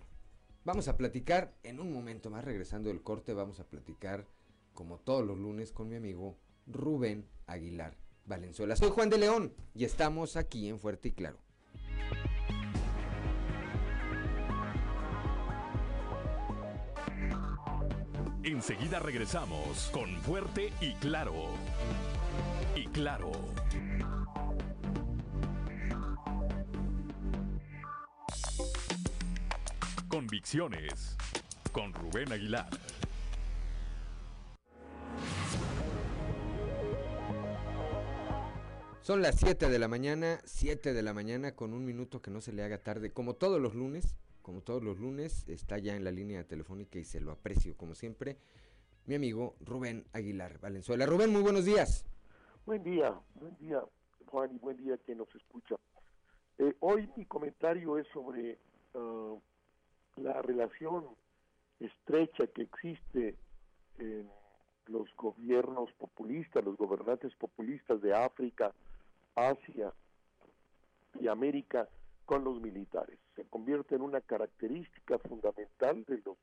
Vamos a platicar en un momento más, regresando del corte, vamos a platicar como todos los lunes con mi amigo Rubén Aguilar Valenzuela. Soy Juan de León y estamos aquí en Fuerte y Claro. Enseguida regresamos con Fuerte y Claro. Y Claro. Convicciones con Rubén Aguilar. Son las 7 de la mañana, 7 de la mañana con un minuto que no se le haga tarde, como todos los lunes como todos los lunes, está ya en la línea telefónica y se lo aprecio como siempre, mi amigo Rubén Aguilar Valenzuela. Rubén, muy buenos días. Buen día, buen día Juan y buen día quien nos escucha. Eh, hoy mi comentario es sobre ah, la relación estrecha que existe en los gobiernos populistas, los gobernantes populistas de África, Asia y América con los militares. Se convierte en una característica fundamental de los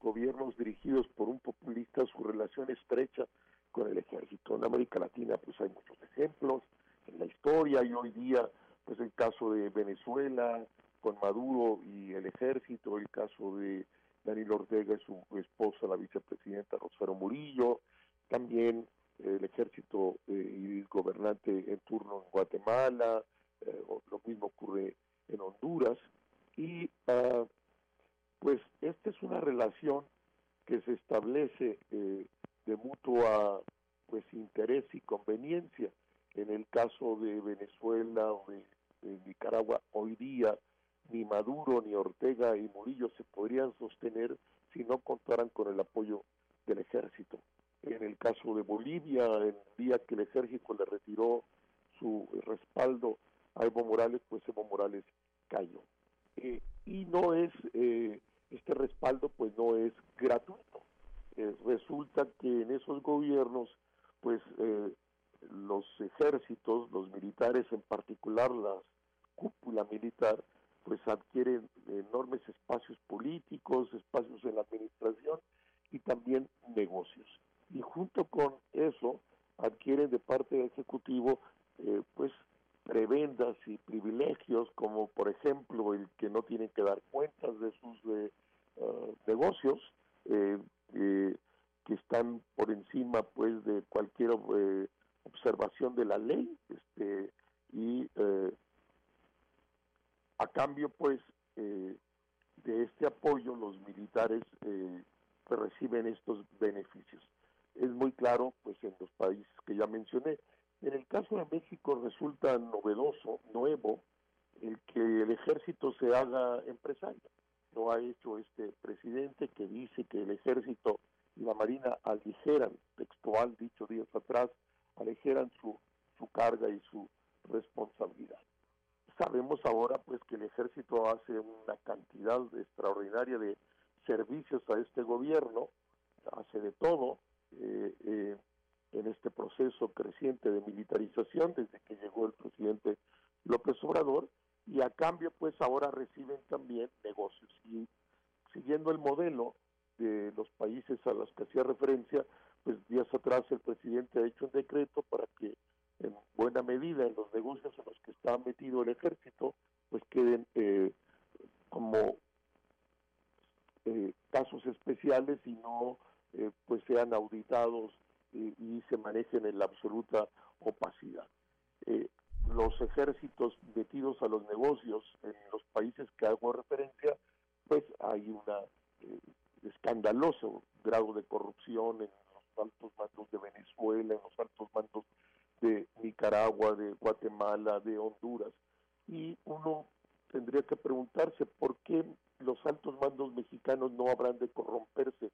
gobiernos dirigidos por un populista su relación estrecha con el ejército. En América Latina pues hay muchos ejemplos en la historia y hoy día pues el caso de Venezuela con Maduro y el ejército, el caso de Daniel Ortega y su esposa, la vicepresidenta Rosario Murillo, también el ejército eh, y el gobernante en turno en Guatemala, eh, lo mismo ocurre en Honduras y ah, pues esta es una relación que se establece eh, de mutua pues interés y conveniencia. En el caso de Venezuela o de, Nicaragua, hoy día ni Maduro, ni Ortega y Murillo se podrían sostener si no contaran con el apoyo del ejército. En el caso de Bolivia, el día que el ejército le retiró su respaldo a Evo Morales, pues Evo Morales cayó. Eh, y no es, eh, este respaldo pues no es gratuito. Eh, resulta que en esos gobiernos, pues los ejércitos, los militares en particular, la cúpula militar, pues adquieren enormes espacios políticos, espacios en la administración y también negocios. Y junto con eso adquieren de parte del Ejecutivo eh, pues prebendas y privilegios como por ejemplo el que no tienen que dar cuentas de sus eh, uh, negocios eh, que están por encima pues de cualquier observación de la ley este y a cambio pues de este apoyo los militares pues, reciben estos beneficios. Es muy claro pues en los países que ya mencioné en el caso de México resulta novedoso, nuevo, el que el ejército se haga empresario. Lo ha hecho este presidente que dice que el ejército y la marina aligeran, textual dicho días atrás, aligeran su, su carga y su responsabilidad. Sabemos ahora pues que el ejército hace una cantidad extraordinaria de servicios a este gobierno, hace de todo, eh, eh, en este proceso creciente de militarización desde que llegó el presidente López Obrador y a cambio pues ahora reciben también negocios. Y siguiendo el modelo de los países a los que hacía referencia pues días atrás el presidente ha hecho un decreto para que en buena medida en los negocios en los que está metido el ejército pues queden eh, como eh, casos especiales y no eh, pues sean auditados y, se manejen en la absoluta opacidad. Eh, los ejércitos metidos a los negocios en los países que hago referencia, pues hay un eh, escandaloso grado de corrupción en los altos mandos de Venezuela, en los altos mandos de Nicaragua, de Guatemala, de Honduras. Y uno tendría que preguntarse por qué los altos mandos mexicanos no habrán de corromperse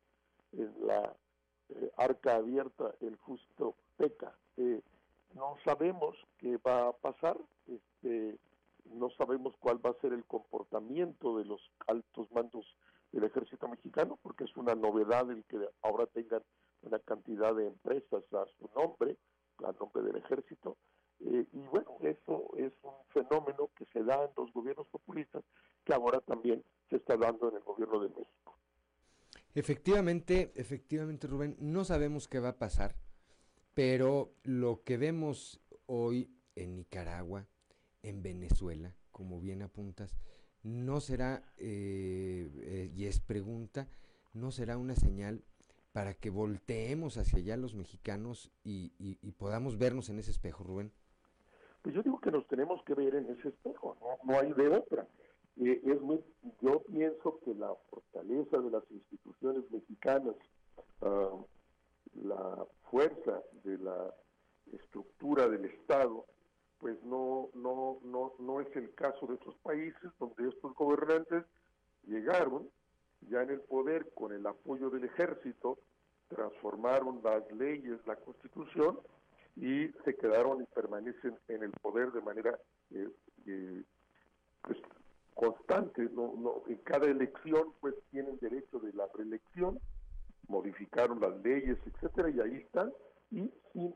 en la arca abierta, el justo peca. Eh, no sabemos qué va a pasar, este, no sabemos cuál va a ser el comportamiento de los altos mandos del ejército mexicano, porque es una novedad el que ahora tengan una cantidad de empresas a su nombre, a nombre del ejército. Eh, y bueno, eso es un fenómeno que se da en los gobiernos populistas, que ahora también se está dando en el gobierno de México. Efectivamente, efectivamente, Rubén, no sabemos qué va a pasar, pero lo que vemos hoy en Nicaragua, en Venezuela, como bien apuntas, no será, eh, eh, y es pregunta, no será una señal para que volteemos hacia allá los mexicanos y, podamos vernos en ese espejo, Rubén? Pues yo digo que nos tenemos que ver en ese espejo, no hay de otra. Eh, es muy, yo pienso que la fortaleza de las instituciones mexicanas, ah, la fuerza de la estructura del Estado, pues no, no, no, no es el caso de otros países donde estos gobernantes llegaron ya en el poder con el apoyo del ejército, transformaron las leyes, la constitución y se quedaron y permanecen en el poder de manera eh, eh, pues, constantes, no, no, en cada elección pues tienen derecho de la reelección, modificaron las leyes, etcétera, y ahí están, y sin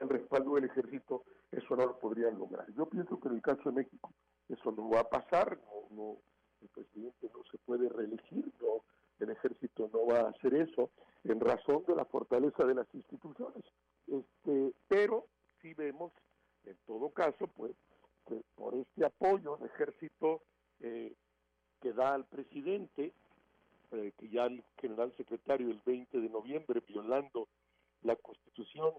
el respaldo del ejército eso no lo podrían lograr. Yo pienso que en el caso de México eso no va a pasar, no, no el presidente no se puede reelegir, no, el ejército no va a hacer eso, en razón de la fortaleza de las instituciones. Este, pero si vemos, en todo caso, pues, por este apoyo el ejército eh, que da al presidente, eh, que ya el general secretario el 20 de noviembre, violando la Constitución,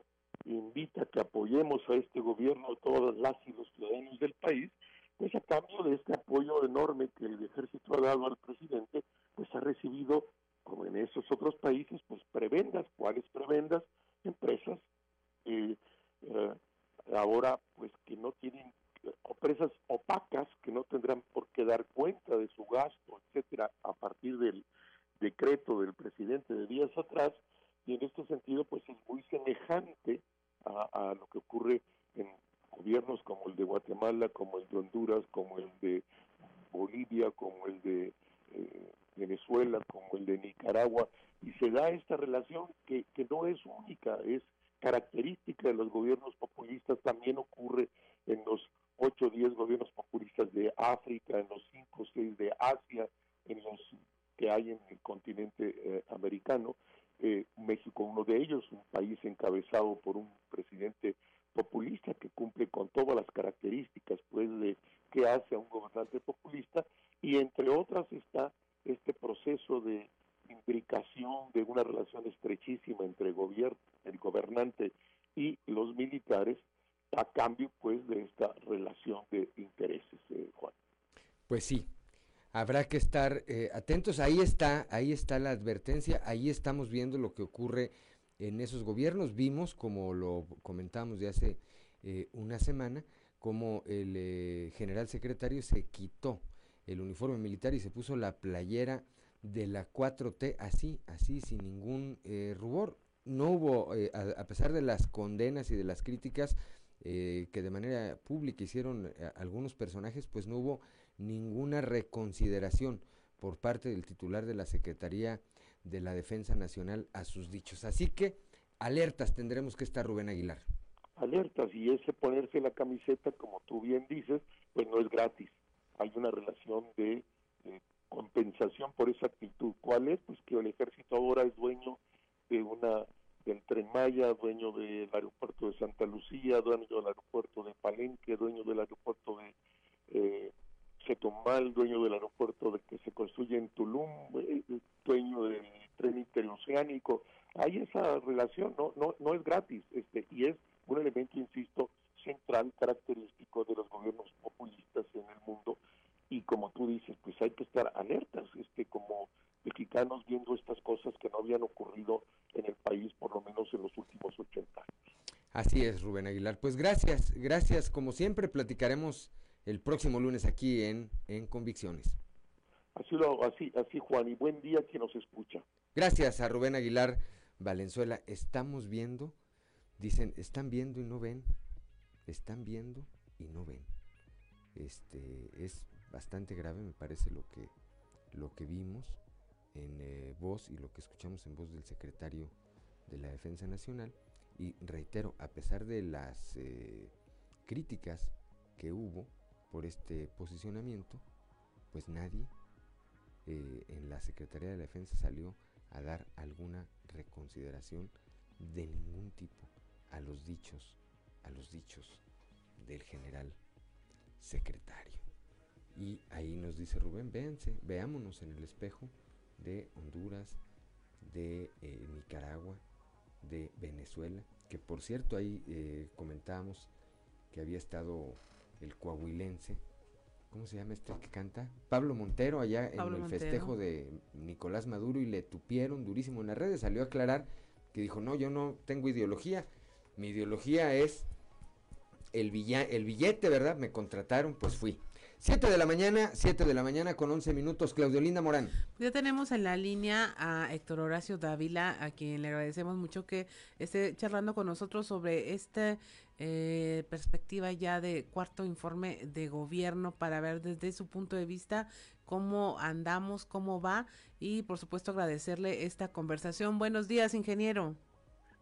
invita a que apoyemos a este gobierno, a todas las y los ciudadanos del país, pues a cambio de este apoyo enorme que el ejército ha dado al presidente, pues ha recibido, como en esos otros países, pues prebendas, cuáles prebendas, empresas eh, eh, ahora pues que no tienen empresas opacas que no tendrán por qué dar cuenta de su gasto, etcétera, a partir del decreto del presidente de días atrás, y en este sentido pues es muy semejante a, lo que ocurre en gobiernos como el de Guatemala, como el de Honduras, como el de Bolivia, como el de eh, Venezuela, como el de Nicaragua, y se da esta relación que, que no es única, es característica de los gobiernos populistas, también ocurre en los 8 o 10 gobiernos populistas de África, en los 5 o 6 de Asia, en los que hay en el continente eh, americano. Eh, México, uno de ellos, un país encabezado por un presidente populista que cumple con todas las características pues de que hace a un gobernante populista y entre otras está este proceso de imbricación de una relación estrechísima entre gobierno, el gobernante y los militares a cambio pues de esta relación de intereses, eh, Juan. Pues sí, habrá que estar eh, atentos. Ahí está, ahí está la advertencia, ahí estamos viendo lo que ocurre en esos gobiernos. Vimos, como lo comentamos de hace eh, una semana, como el eh, general secretario se quitó el uniforme militar y se puso la playera de la 4T así, así, sin ningún rubor. No hubo, a, a, pesar de las condenas y de las críticas que de manera pública hicieron algunos personajes, pues no hubo ninguna reconsideración por parte del titular de la Secretaría de la Defensa Nacional a sus dichos. Así que alertas tendremos que estar Rubén Aguilar. Alertas y ese ponerse la camiseta, como tú bien dices, pues no es gratis. Hay una relación de, compensación por esa actitud. ¿Cuál es? Pues que el ejército ahora es dueño de una del Tren Maya, dueño del aeropuerto de Santa Lucía, dueño del aeropuerto de Palenque, dueño del aeropuerto de eh, dueño del aeropuerto de que se construye en Tulum, eh, dueño del tren interoceánico. Hay esa relación, no, no, no es gratis, este, y es un elemento, insisto, central, característico de los gobiernos populistas en el mundo. Y como tú dices, pues hay que estar alertas, este, como mexicanos viendo estas cosas que no habían ocurrido en el país por lo menos en los últimos 80 años. Así es, Rubén Aguilar. Pues gracias, gracias. Como siempre, platicaremos el próximo lunes aquí en, en Convicciones. Así, lo, así, así, Juan, y buen día quien nos escucha. Gracias a Rubén Aguilar Valenzuela. Estamos viendo, dicen, están viendo y no ven, están viendo y no ven. Este es bastante grave, me parece lo que lo que vimos en eh, voz y lo que escuchamos en voz del secretario de la Defensa Nacional. Y reitero, a pesar de las eh, críticas que hubo por este posicionamiento, pues nadie eh, en la Secretaría de la Defensa salió a dar alguna reconsideración de ningún tipo a los dichos, a los dichos del general secretario. Y ahí nos dice Rubén, véanse, veámonos en el espejo de Honduras, de eh, Nicaragua, de Venezuela, que por cierto ahí eh, comentábamos que había estado el coahuilense, ¿cómo se llama este que canta? Pablo Montero, allá en el festejo de Nicolás Maduro y le tupieron durísimo en las redes, salió a aclarar que dijo, no, yo no tengo ideología, mi ideología es el, el billete, ¿verdad? Me contrataron, pues fui. 7 de la mañana, 7 de la mañana con 11 minutos. Claudio Linda Morán. Ya tenemos en la línea a Héctor Horacio Dávila, a quien le agradecemos mucho que esté charlando con nosotros sobre esta eh, perspectiva ya de cuarto informe de gobierno para ver desde su punto de vista cómo andamos, cómo va y por supuesto agradecerle esta conversación. Buenos días, ingeniero.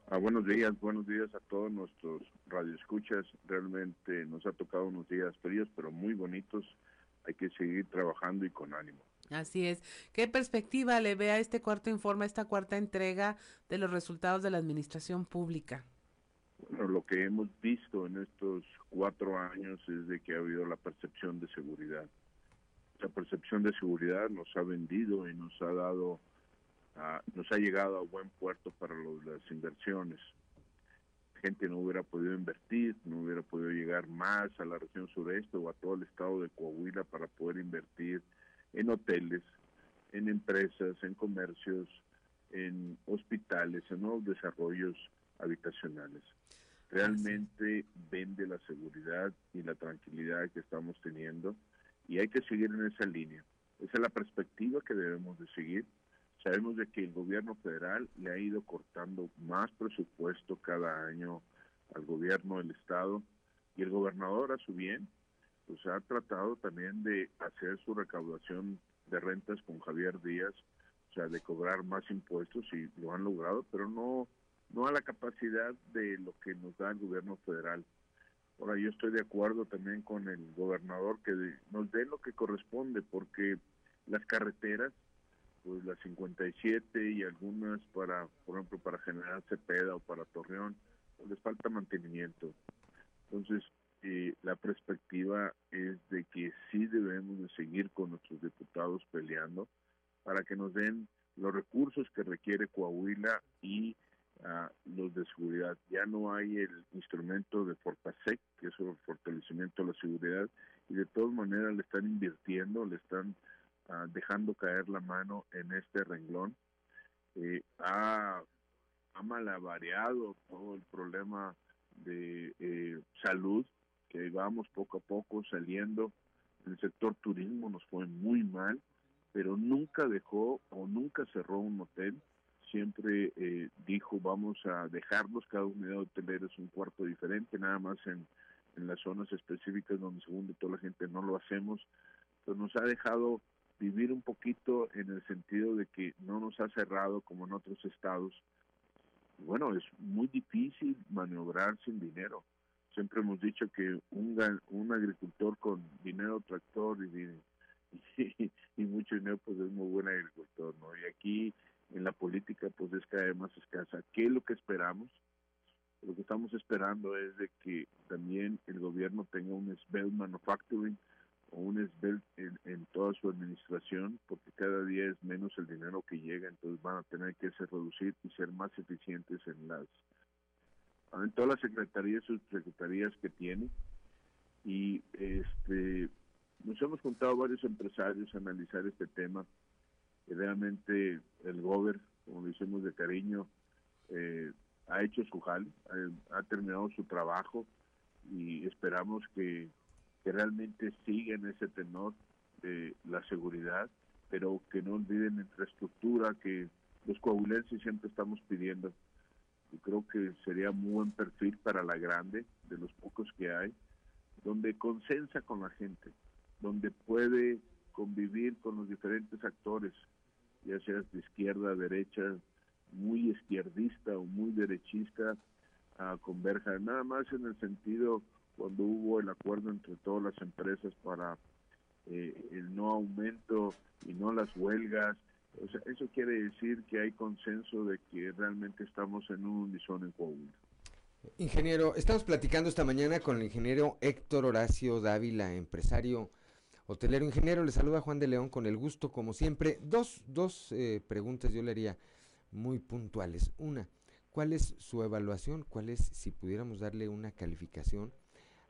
Ah, buenos días, buenos días a todos nuestros radioescuchas. Realmente nos ha tocado unos días fríos, pero muy bonitos. Hay que seguir trabajando y con ánimo. Así es. ¿Qué perspectiva le ve a este cuarto informe, esta cuarta entrega de los resultados de la administración pública? Bueno, lo que hemos visto en estos cuatro años es de que ha habido la percepción de seguridad. La percepción de seguridad nos ha vendido y nos ha dado nos ha llegado a buen puerto para las inversiones. Gente no hubiera podido invertir, no hubiera podido llegar más a la región sureste o a todo el estado de Coahuila para poder invertir en hoteles, en empresas, en comercios, en hospitales, en nuevos desarrollos habitacionales. Realmente vende la seguridad y la tranquilidad que estamos teniendo y hay que seguir en esa línea. Esa es la perspectiva que debemos de seguir Sabemos de que el gobierno federal le ha ido cortando más presupuesto cada año al gobierno del estado y el gobernador a su bien pues ha tratado también de hacer su recaudación de rentas con Javier Díaz, o sea, de cobrar más impuestos y lo han logrado, pero no, no a la capacidad de lo que nos da el gobierno federal. Ahora, yo estoy de acuerdo también con el gobernador que nos dé lo que corresponde, porque las carreteras, pues las 57 y algunas para, por ejemplo, para General Cepeda o para Torreón, pues les falta mantenimiento. Entonces, eh, la perspectiva es de que sí debemos de seguir con nuestros diputados peleando para que nos den los recursos que requiere Coahuila y uh, los de seguridad. Ya no hay el instrumento de Fortasec, que es el fortalecimiento de la seguridad, y de todas maneras le están invirtiendo, le están dejando caer la mano en este renglón. Eh, ha, ha todo el problema de eh, salud que vamos poco a poco saliendo. En el sector turismo nos fue muy mal, pero nunca dejó o nunca cerró un hotel. Siempre eh, dijo, vamos a dejarlos, cada unidad hotelera es un cuarto diferente, nada más en, en las zonas específicas donde según toda la gente no lo hacemos. Entonces nos ha dejado vivir un poquito en el sentido de que no nos ha cerrado como en otros estados. Bueno, es muy difícil maniobrar sin dinero siempre hemos dicho que un, un agricultor con dinero tractor y, y, mucho dinero pues es muy buen agricultor, ¿no? Y aquí en la política pues es cada vez más escasa. ¿Qué es lo que esperamos? Lo que estamos esperando es de que también el gobierno tenga un Svelte Manufacturing o un Svelte en, en toda su administración, porque cada día es menos el dinero que llega, entonces van a tener que ser reducir y ser más eficientes en las en todas las secretarías subsecretarías que tiene. Y este nos hemos juntado varios empresarios a analizar este tema. Y realmente el gober como decimos de cariño eh, ha hecho su jal ha, ha, terminado su trabajo y esperamos que, que realmente siga en ese tenor de la seguridad pero que no olviden infraestructura que los coahuilenses siempre estamos pidiendo. Y creo que sería muy buen perfil para la grande, de los pocos que hay, donde consensa con la gente, donde puede convivir con los diferentes actores, ya seas de izquierda, derecha, muy izquierdista o muy derechista, uh, converja, nada más en el sentido cuando hubo el acuerdo entre todas las empresas para eh, el no aumento y no las huelgas o sea, eso quiere decir que hay consenso de que realmente estamos en un unísono en Coahuila. Ingeniero, estamos platicando esta mañana con el ingeniero Héctor Horacio Dávila, empresario hotelero. Ingeniero, le saluda Juan de León con el gusto, como siempre. Dos, dos eh, preguntas yo le haría muy puntuales. Una, ¿cuál es su evaluación? ¿Cuál es, si pudiéramos darle una calificación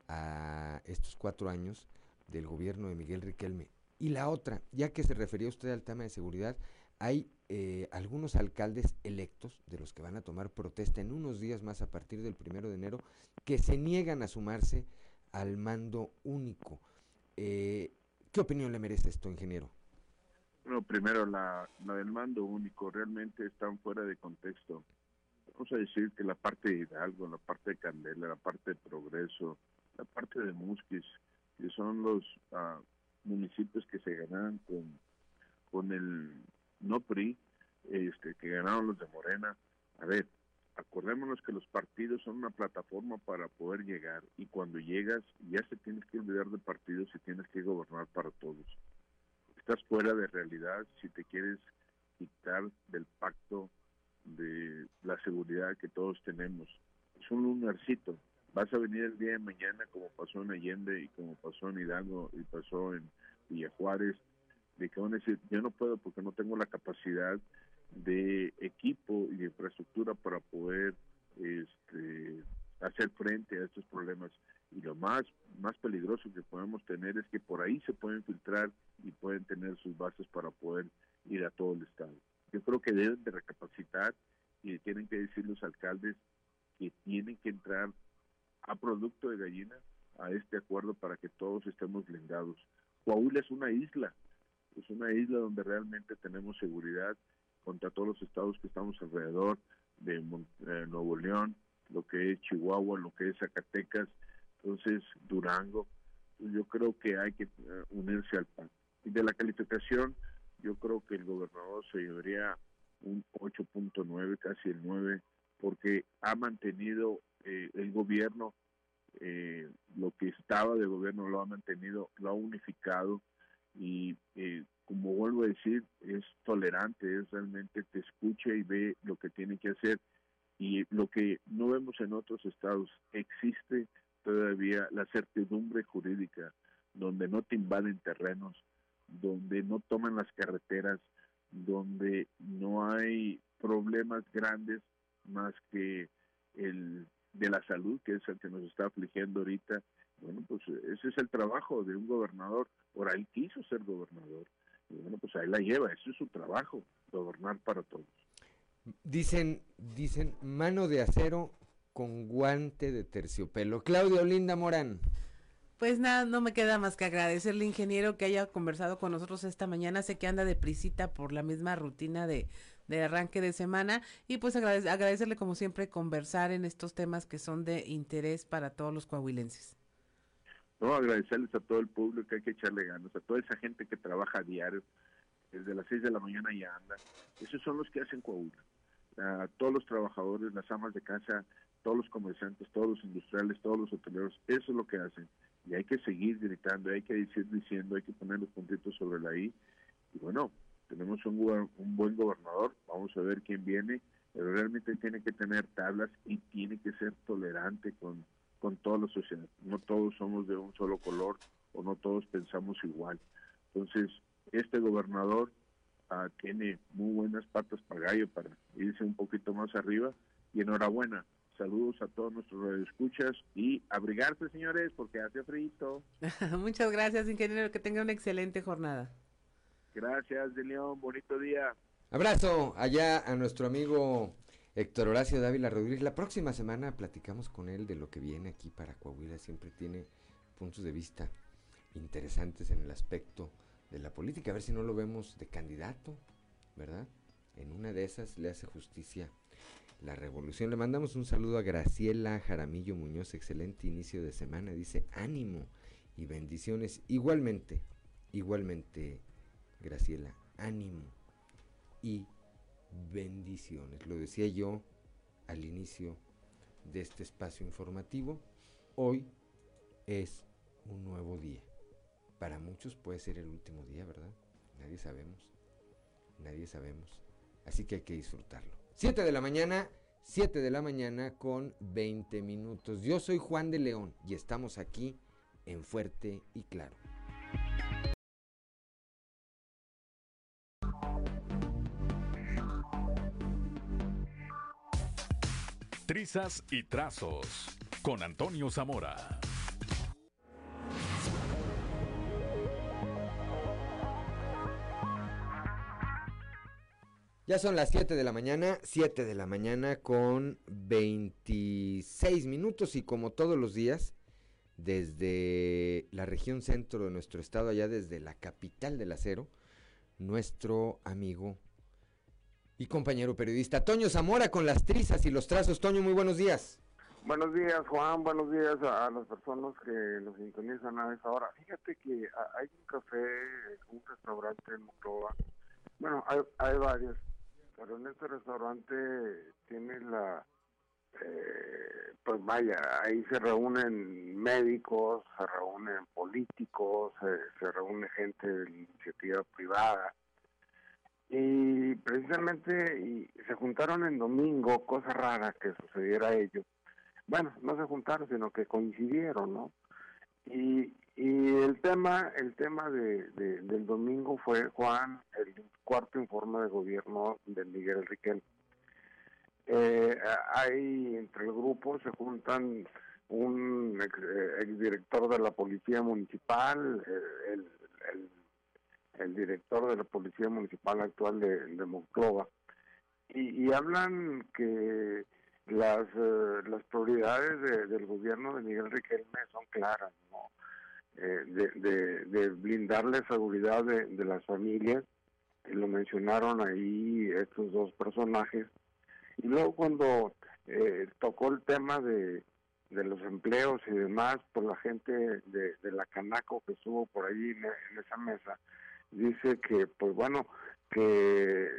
a estos cuatro años del gobierno de Miguel Riquelme? Y la otra, ya que se refería usted al tema de seguridad, hay eh, algunos alcaldes electos, de los que van a tomar protesta en unos días más a partir del primero de enero, que se niegan a sumarse al mando único. Eh, ¿Qué opinión le merece esto, ingeniero? Bueno, primero, la, del mando único realmente están fuera de contexto. Vamos a decir que la parte de Hidalgo, la parte de Candela, la parte de Progreso, la parte de Musquis, que son los uh, municipios que se ganaron con, con el no PRI, este, que ganaron los de Morena. A ver, acordémonos que los partidos son una plataforma para poder llegar y cuando llegas ya se tienes que olvidar de partidos y tienes que gobernar para todos. Estás fuera de realidad si te quieres quitar del pacto de la seguridad que todos tenemos. Es un lunarcito, vas a venir el día de mañana como pasó en Allende y como pasó en Hidalgo y pasó en Villa Juárez, de que van a decir, yo no puedo porque no tengo la capacidad de equipo y de infraestructura para poder este, hacer frente a estos problemas. Y lo más, más peligroso que podemos tener es que por ahí se pueden filtrar y pueden tener sus bases para poder ir a todo el Estado. Yo creo que deben de recapacitar y tienen que decir los alcaldes que tienen que entrar a producto de gallina a este acuerdo para que todos estemos blindados. Coahuila es una isla, es una isla donde realmente tenemos seguridad contra todos los estados que estamos alrededor de eh, Nuevo León, lo que es Chihuahua, lo que es Zacatecas, entonces Durango. yo creo que hay que eh, unirse al PAN. Y de la calificación, yo creo que el gobernador se llevaría un 8.9, casi el 9, porque ha mantenido eh, el gobierno, eh, lo que estaba de gobierno lo ha mantenido, lo ha unificado y eh, como vuelvo a decir, es tolerante, es realmente te escucha y ve lo que tiene que hacer. Y lo que no vemos en otros estados, existe todavía la certidumbre jurídica, donde no te invaden terrenos, donde no toman las carreteras, donde no hay problemas grandes más que el de la salud, que es el que nos está afligiendo ahorita. Bueno, pues ese es el trabajo de un gobernador. Por ahí quiso ser gobernador. Y bueno, pues ahí la lleva. Eso es su trabajo, gobernar para todos. Dicen, dicen mano de acero con guante de terciopelo. Claudia Olinda Morán. Pues nada, no me queda más que agradecerle, ingeniero, que haya conversado con nosotros esta mañana. Sé que anda de prisita por la misma rutina de, de arranque de semana y pues agradecerle como siempre conversar en estos temas que son de interés para todos los coahuilenses. No, agradecerles a todo el público que hay que echarle ganas, a toda esa gente que trabaja a diario, desde las 6 de la mañana ya anda. Esos son los que hacen Coahuila. Todos los trabajadores, las amas de casa, todos los comerciantes, todos los industriales, todos los hoteleros, eso es lo que hacen y hay que seguir gritando, hay que decir diciendo, hay que poner los puntitos sobre la I. Y bueno, tenemos un, un buen gobernador, vamos a ver quién viene, pero realmente tiene que tener tablas y tiene que ser tolerante con, con toda la sociedad. No todos somos de un solo color o no todos pensamos igual. Entonces, este gobernador ah, tiene muy buenas patas para gallo para irse un poquito más arriba y enhorabuena, Saludos a todos nuestros radioescuchas y abrigarse, señores, porque hace frío. Muchas gracias, ingeniero. Que tenga una excelente jornada. Gracias, de. Bonito día. Abrazo allá a nuestro amigo Héctor Horacio Dávila Rodríguez. La próxima semana platicamos con él de lo que viene aquí para Coahuila. Siempre tiene puntos de vista interesantes en el aspecto de la política. A ver si no lo vemos de candidato, ¿verdad? En una de esas le hace justicia la revolución. Le mandamos un saludo a Graciela Jaramillo Muñoz, excelente inicio de semana, dice ánimo y bendiciones. Igualmente, igualmente, Graciela, ánimo y bendiciones. Lo decía yo al inicio de este espacio informativo. Hoy es un nuevo día. Para muchos puede ser el último día, ¿verdad? Nadie sabemos. Nadie sabemos. Así que hay que disfrutarlo. 7 de la mañana, 7 de la mañana con 20 minutos. Yo soy Juan de León y estamos aquí en Fuerte y Claro. Y Trazos con Antonio Zamora. Ya son las 7 de la mañana, 7 de la mañana con 26 minutos y como todos los días, desde la región centro de nuestro estado, allá desde la capital del acero, nuestro amigo y compañero periodista Toño Zamora con las trizas y los trazos. Toño, muy buenos días. Buenos días, Juan. Buenos días a, las personas que nos sintonizan a esta hora. Fíjate que hay un café, un restaurante en Monclova. Bueno, hay, hay varios pero en este restaurante tiene la, eh, pues vaya, ahí se reúnen médicos, se reúnen políticos, se, reúne gente de iniciativa privada. Y precisamente y se juntaron en domingo, cosa rara que sucediera a ellos. Bueno, no se juntaron, sino que coincidieron, ¿no? Y, y el tema, el tema de, del domingo fue, Juan, el cuarto informe de gobierno de Miguel Riquel. Eh, hay entre el grupo, se juntan un ex, eh, exdirector de la Policía Municipal, el, director de la Policía Municipal actual de, de Monclova, y, hablan que las, eh, las prioridades del gobierno de Miguel Riquelme son claras. Eh, de, de, blindar la seguridad de, las familias, y lo mencionaron ahí estos dos personajes, y luego cuando eh, tocó el tema de, de los empleos y demás, pues la gente de, de la Canaco que estuvo por en, en esa mesa dice que, pues bueno, que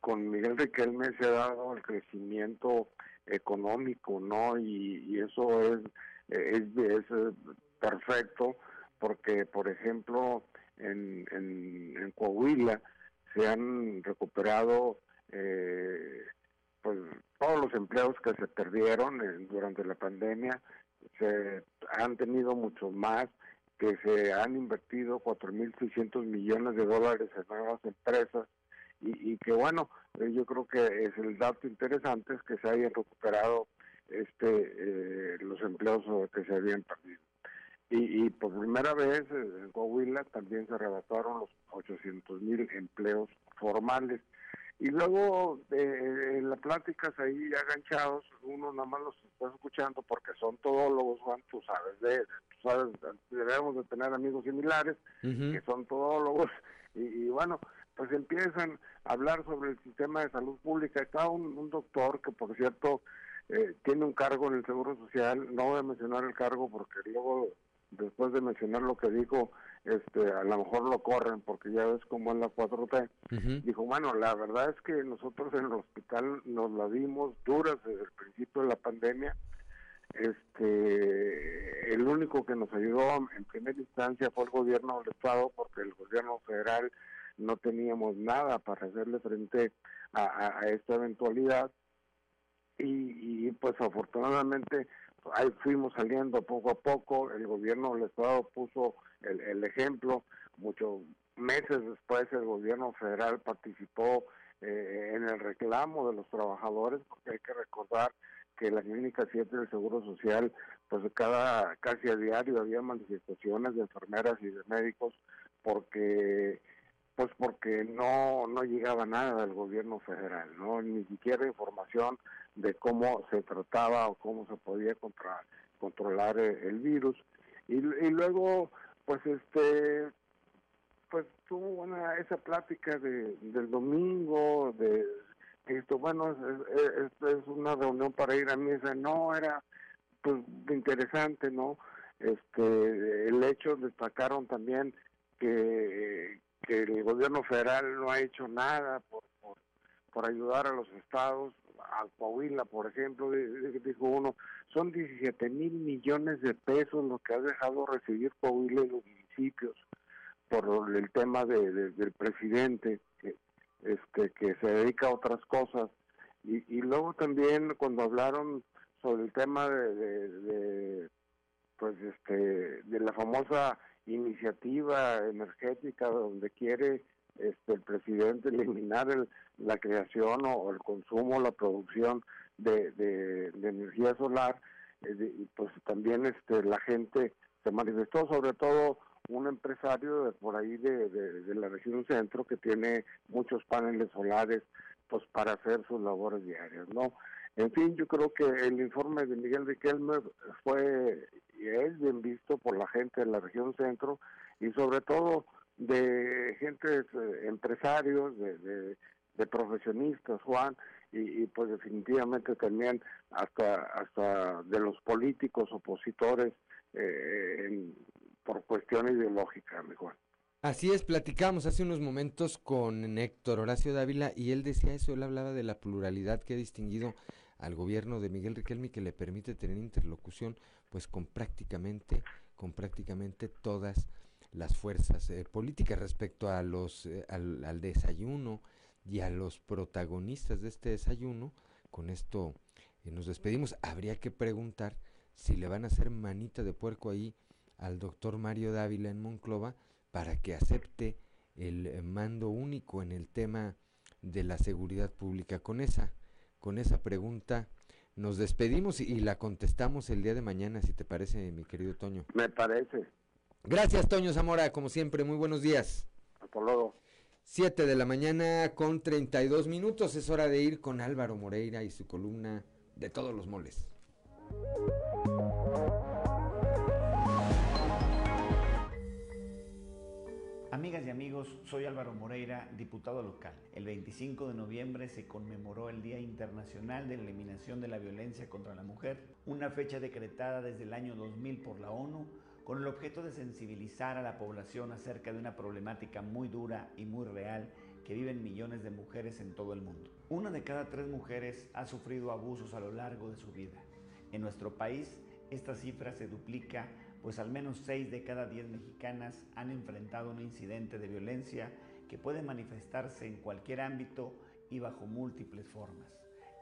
con Miguel Riquelme se ha dado el crecimiento económico, ¿no? Y, eso es, es, es, perfecto porque, por ejemplo, en, en, en Coahuila se han recuperado eh, pues todos los empleos que se perdieron eh, durante la pandemia, se han tenido muchos más, que se han invertido 4.600 millones de dólares en nuevas empresas y, y que bueno, eh, yo creo que es el dato interesante es que se hayan recuperado este eh, los empleos que se habían perdido. Y, y, por primera vez en Coahuila también se rebataron los 800 mil empleos formales. Y luego eh, en las pláticas ahí aganchados, uno nada más los está escuchando porque son todólogos, Juan, tú sabes, de, tú sabes, debemos de tener amigos similares que son todólogos y, y, bueno, pues empiezan a hablar sobre el sistema de salud pública. Está un, un doctor que, por cierto, eh, tiene un cargo en el Seguro Social, no voy a mencionar el cargo porque luego, después de mencionar lo que dijo, este, a lo mejor lo corren porque ya ves cómo es la 4T. Dijo, bueno, la verdad es que nosotros en el hospital nos la dimos duras desde el principio de la pandemia. Este, el único que nos ayudó en primera instancia fue el gobierno del Estado porque el gobierno federal no teníamos nada para hacerle frente a, a, a esta eventualidad. Y, y pues afortunadamente ahí fuimos saliendo poco a poco, el gobierno del Estado puso el, el ejemplo, muchos meses después el gobierno federal participó eh, en el reclamo de los trabajadores, porque hay que recordar que la clínica 7 del Seguro Social, pues cada casi a diario había manifestaciones de enfermeras y de médicos porque pues porque no no llegaba nada del gobierno federal, no ni siquiera información de cómo se trataba o cómo se podía contra, controlar el, el virus. Y, y, luego pues este pues tuvo una esa plática de del domingo de esto bueno es, es, es una reunión para ir a misa. No era pues interesante no este el hecho destacaron también que que el gobierno federal no ha hecho nada por, por, ayudar a los estados, a Coahuila, por ejemplo, dijo uno, son 17 mil millones de pesos lo que ha dejado recibir Coahuila y los municipios por el tema de, de, del presidente que, este que se dedica a otras cosas. Y, y luego también cuando hablaron sobre el tema de, de pues este de la famosa iniciativa energética donde quiere este, el presidente eliminar el, la creación o, el consumo, la producción de, de, energía solar, eh, de, pues también este, la gente se manifestó, sobre todo un empresario de por ahí de, la región centro que tiene muchos paneles solares pues para hacer sus labores diarias, ¿no? En fin, yo creo que el informe de Miguel Riquelme fue y es bien visto por la gente de la región centro y sobre todo de gente, eh, empresarios, de, profesionistas, Juan, y, y, pues definitivamente también hasta hasta de los políticos opositores eh, en, por cuestión ideológica, mi Juan. Así es, platicamos hace unos momentos con Héctor Horacio Dávila y él decía eso, él hablaba de la pluralidad que ha distinguido al gobierno de Miguel Riquelme que le permite tener interlocución pues con prácticamente con prácticamente todas las fuerzas eh, políticas respecto a los eh, al, al, desayuno y a los protagonistas de este desayuno con esto eh, nos despedimos habría que preguntar si le van a hacer manita de puerco ahí al doctor Mario Dávila en Monclova para que acepte el mando único en el tema de la seguridad pública con esa con esa pregunta nos despedimos y, la contestamos el día de mañana, si te parece, mi querido Toño. Me parece. Gracias, Toño Zamora, como siempre, muy buenos días. Hasta luego. Siete de la mañana con 32 minutos, es hora de ir con Álvaro Moreira y su columna de todos los moles. Amigas y amigos, soy Álvaro Moreira, diputado local. El 25 de noviembre se conmemoró el Día Internacional de la Eliminación de la Violencia contra la Mujer, una fecha decretada desde el año 2000 por la ONU con el objeto de sensibilizar a la población acerca de una problemática muy dura y muy real que viven millones de mujeres en todo el mundo. Una de cada tres mujeres ha sufrido abusos a lo largo de su vida. En nuestro país, esta cifra se duplica pues al menos 6 de cada 10 mexicanas han enfrentado un incidente de violencia que puede manifestarse en cualquier ámbito y bajo múltiples formas,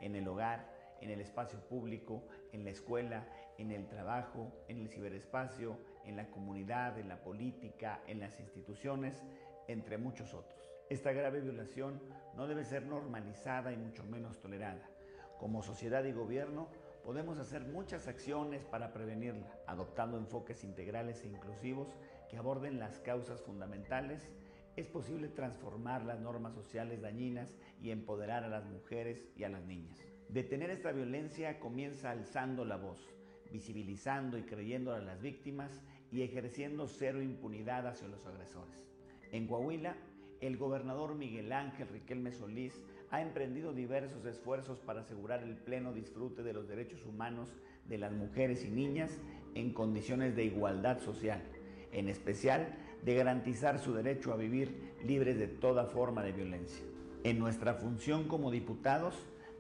en el hogar, en el espacio público, en la escuela, en el trabajo, en el ciberespacio, en la comunidad, en la política, en las instituciones, entre muchos otros. Esta grave violación no debe ser normalizada y mucho menos tolerada. Como sociedad y gobierno podemos hacer muchas acciones para prevenirla, adoptando enfoques integrales e inclusivos que aborden las causas fundamentales. Es posible transformar las normas sociales dañinas y empoderar a las mujeres y a las niñas. Detener esta violencia comienza alzando la voz, visibilizando y creyendo a las víctimas y ejerciendo cero impunidad hacia los agresores. En Coahuila, el gobernador Miguel Ángel Riquelme Solís ha emprendido diversos esfuerzos para asegurar el pleno disfrute de los derechos humanos de las mujeres y niñas en condiciones de igualdad social, en especial de garantizar su derecho a vivir libres de toda forma de violencia. En nuestra función como diputados,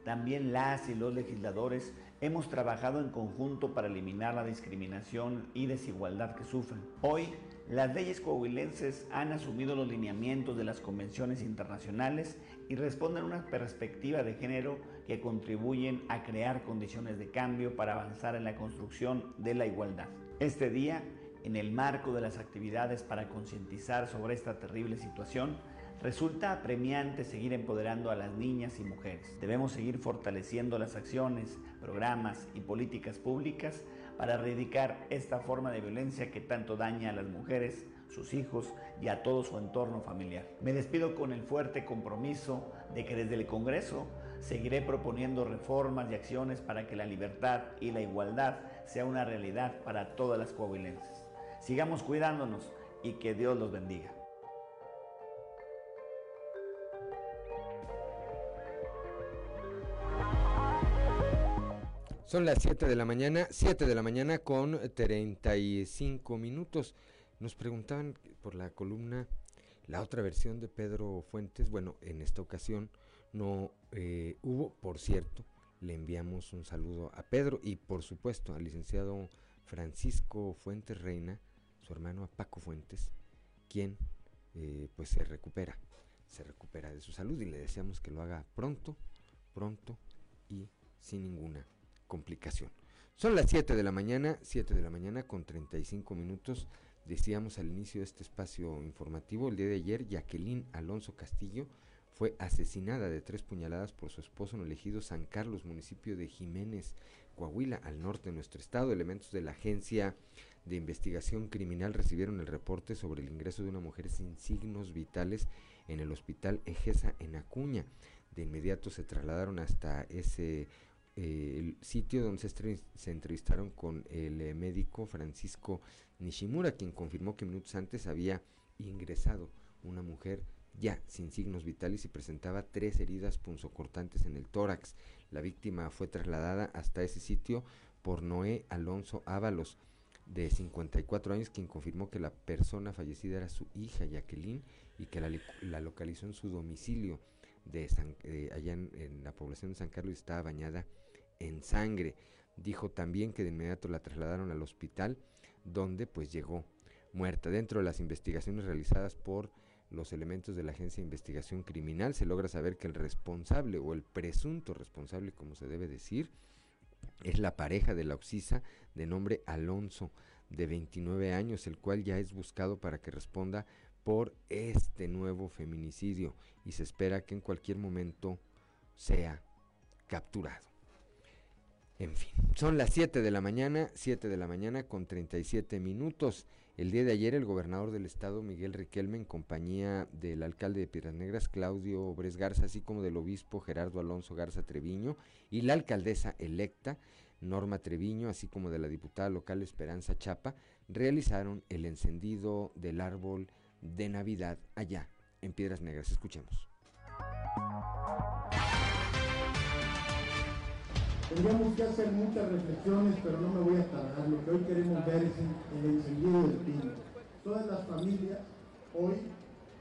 también las y los legisladores hemos trabajado en conjunto para eliminar la discriminación y desigualdad que sufren. Hoy, las leyes coahuilenses han asumido los lineamientos de las convenciones internacionales y responden a una perspectiva de género que contribuyen a crear condiciones de cambio para avanzar en la construcción de la igualdad. Este día, en el marco de las actividades para concientizar sobre esta terrible situación, Resulta apremiante seguir empoderando a las niñas y mujeres. Debemos seguir fortaleciendo las acciones, programas y políticas públicas para erradicar esta forma de violencia que tanto daña a las mujeres, sus hijos y a todo su entorno familiar. Me despido con el fuerte compromiso de que desde el Congreso seguiré proponiendo reformas y acciones para que la libertad y la igualdad sea una realidad para todas las coahuilenses. Sigamos cuidándonos y que Dios los bendiga. Son las 7 de la mañana, 7 de la mañana con 35 minutos. Nos preguntaban por la columna, la otra versión de Pedro Fuentes. Bueno, en esta ocasión no eh, hubo, por cierto, le enviamos un saludo a Pedro y por supuesto al licenciado Francisco Fuentes Reina, su hermano a Paco Fuentes, quien eh, pues se recupera, se recupera de su salud y le deseamos que lo haga pronto, pronto y sin ninguna complicación. Son las 7 de la mañana, 7 de la mañana con 35 minutos. Decíamos al inicio de este espacio informativo, el día de ayer, Jacqueline Alonso Castillo fue asesinada de tres puñaladas por su esposo en el ejido San Carlos, municipio de Jiménez, Coahuila, al norte de nuestro estado. Elementos de la Agencia de Investigación Criminal recibieron el reporte sobre el ingreso de una mujer sin signos vitales en el hospital Ejesa en Acuña. De inmediato se trasladaron hasta ese eh, el sitio donde se, entrevistaron con el eh, médico Francisco Nishimura, quien confirmó que minutos antes había ingresado una mujer ya sin signos vitales y presentaba tres heridas punzocortantes en el tórax. La víctima fue trasladada hasta ese sitio por Noé Alonso Ábalos, de 54 años, quien confirmó que la persona fallecida era su hija Jacqueline y que la, localizó en su domicilio de eh, allá en, la población de San Carlos y estaba bañada en sangre. Dijo también que de inmediato la trasladaron al hospital donde pues llegó muerta. Dentro de las investigaciones realizadas por los elementos de la Agencia de Investigación Criminal se logra saber que el responsable o el presunto responsable, como se debe decir, es la pareja de la Oxisa de nombre Alonso, de 29 años, el cual ya es buscado para que responda por este nuevo feminicidio y se espera que en cualquier momento sea capturado. En fin, son las 7 de la mañana, 7 de la mañana con 37 minutos. El día de ayer el gobernador del estado, Miguel Riquelme, en compañía del alcalde de Piedras Negras, Claudio Obres Garza, así como del obispo Gerardo Alonso Garza Treviño, y la alcaldesa electa, Norma Treviño, así como de la diputada local Esperanza Chapa, realizaron el encendido del árbol de Navidad allá en Piedras Negras. Escuchemos. Tendríamos que hacer muchas reflexiones, pero no me voy a tardar. Lo que hoy queremos ver es el encendido del pino. Todas las familias hoy,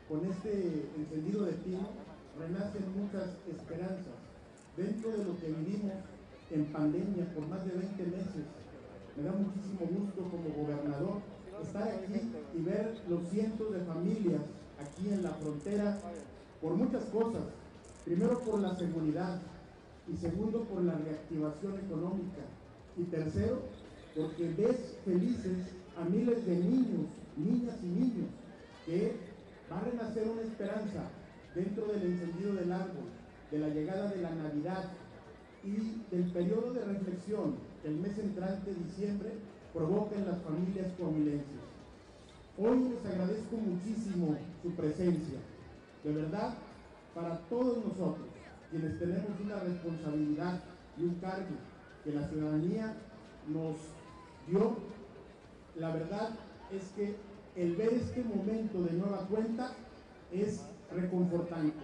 con este encendido de pino, renacen muchas esperanzas. Dentro de lo que vivimos en pandemia por más de 20 meses, me da muchísimo gusto como gobernador estar aquí y ver los cientos de familias aquí en la frontera por muchas cosas. Primero por la seguridad, y segundo por la reactivación económica y tercero porque ves felices a miles de niños, niñas y niños que van a renacer una esperanza dentro del encendido del árbol, de la llegada de la Navidad y del periodo de reflexión que el mes entrante, diciembre, provoca en las familias coahuilenses. Hoy les agradezco muchísimo su presencia. De verdad, para todos nosotros, quienes tenemos una responsabilidad y un cargo que la ciudadanía nos dio, la verdad es que el ver este momento de nueva cuenta es reconfortante.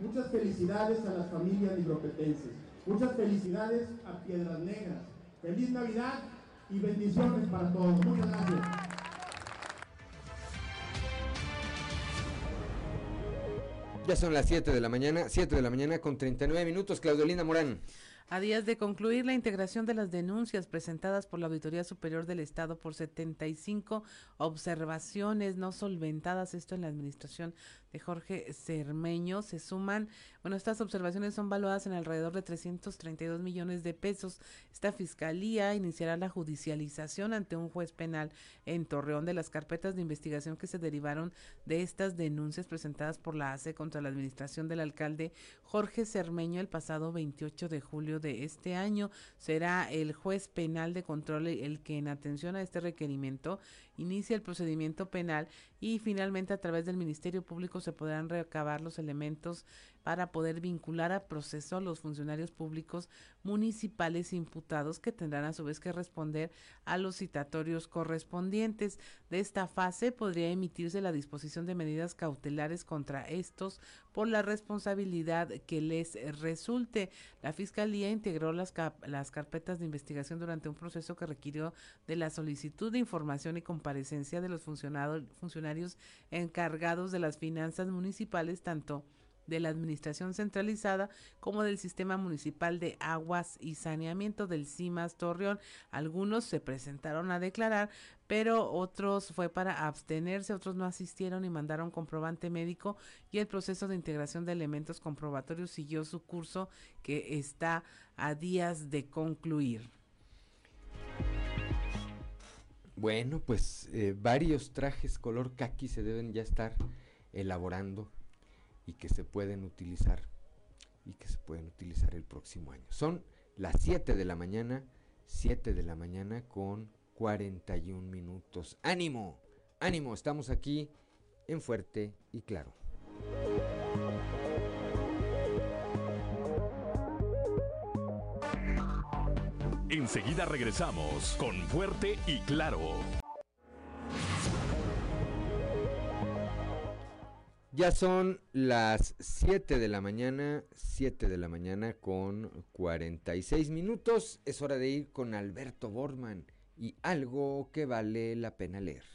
Muchas felicidades a las familias libropetenses, muchas felicidades a Piedras Negras. Feliz Navidad y bendiciones para todos. Muchas gracias. Ya son las 7 de la mañana, 7 de la mañana con 39 minutos. Claudelina Morán. A días de concluir la integración de las denuncias presentadas por la Auditoría Superior del Estado por 75 observaciones no solventadas, esto en la administración Jorge Cermeño, se suman, bueno, estas observaciones son valuadas en alrededor de 332 millones de pesos. Esta fiscalía iniciará la judicialización ante un juez penal en Torreón de las carpetas de investigación que se derivaron de estas denuncias presentadas por la ACE contra la administración del alcalde Jorge Cermeño el pasado 28 de julio de este año. Será el juez penal de control el que en atención a este requerimiento inicia el procedimiento penal y finalmente a través del Ministerio Público se podrán recabar los elementos para poder vincular a proceso a los funcionarios públicos municipales imputados que tendrán a su vez que responder a los citatorios correspondientes. De esta fase podría emitirse la disposición de medidas cautelares contra estos por la responsabilidad que les resulte. La Fiscalía integró las, las carpetas de investigación durante un proceso que requirió de la solicitud de información y comparecencia de los funcionarios encargados de las finanzas municipales, tanto de la Administración Centralizada como del Sistema Municipal de Aguas y Saneamiento del CIMAS Torreón. Algunos se presentaron a declarar, pero otros fue para abstenerse, otros no asistieron y mandaron comprobante médico y el proceso de integración de elementos comprobatorios siguió su curso que está a días de concluir. Bueno, pues eh, varios trajes color kaki se deben ya estar elaborando y que se pueden utilizar y que se pueden utilizar el próximo año. Son las 7 de la mañana, 7 de la mañana con 41 minutos. ¡Ánimo! ¡Ánimo! Estamos aquí en Fuerte y Claro. Enseguida regresamos con Fuerte y Claro. Ya son las 7 de la mañana, 7 de la mañana con 46 minutos. Es hora de ir con Alberto Borman y algo que vale la pena leer.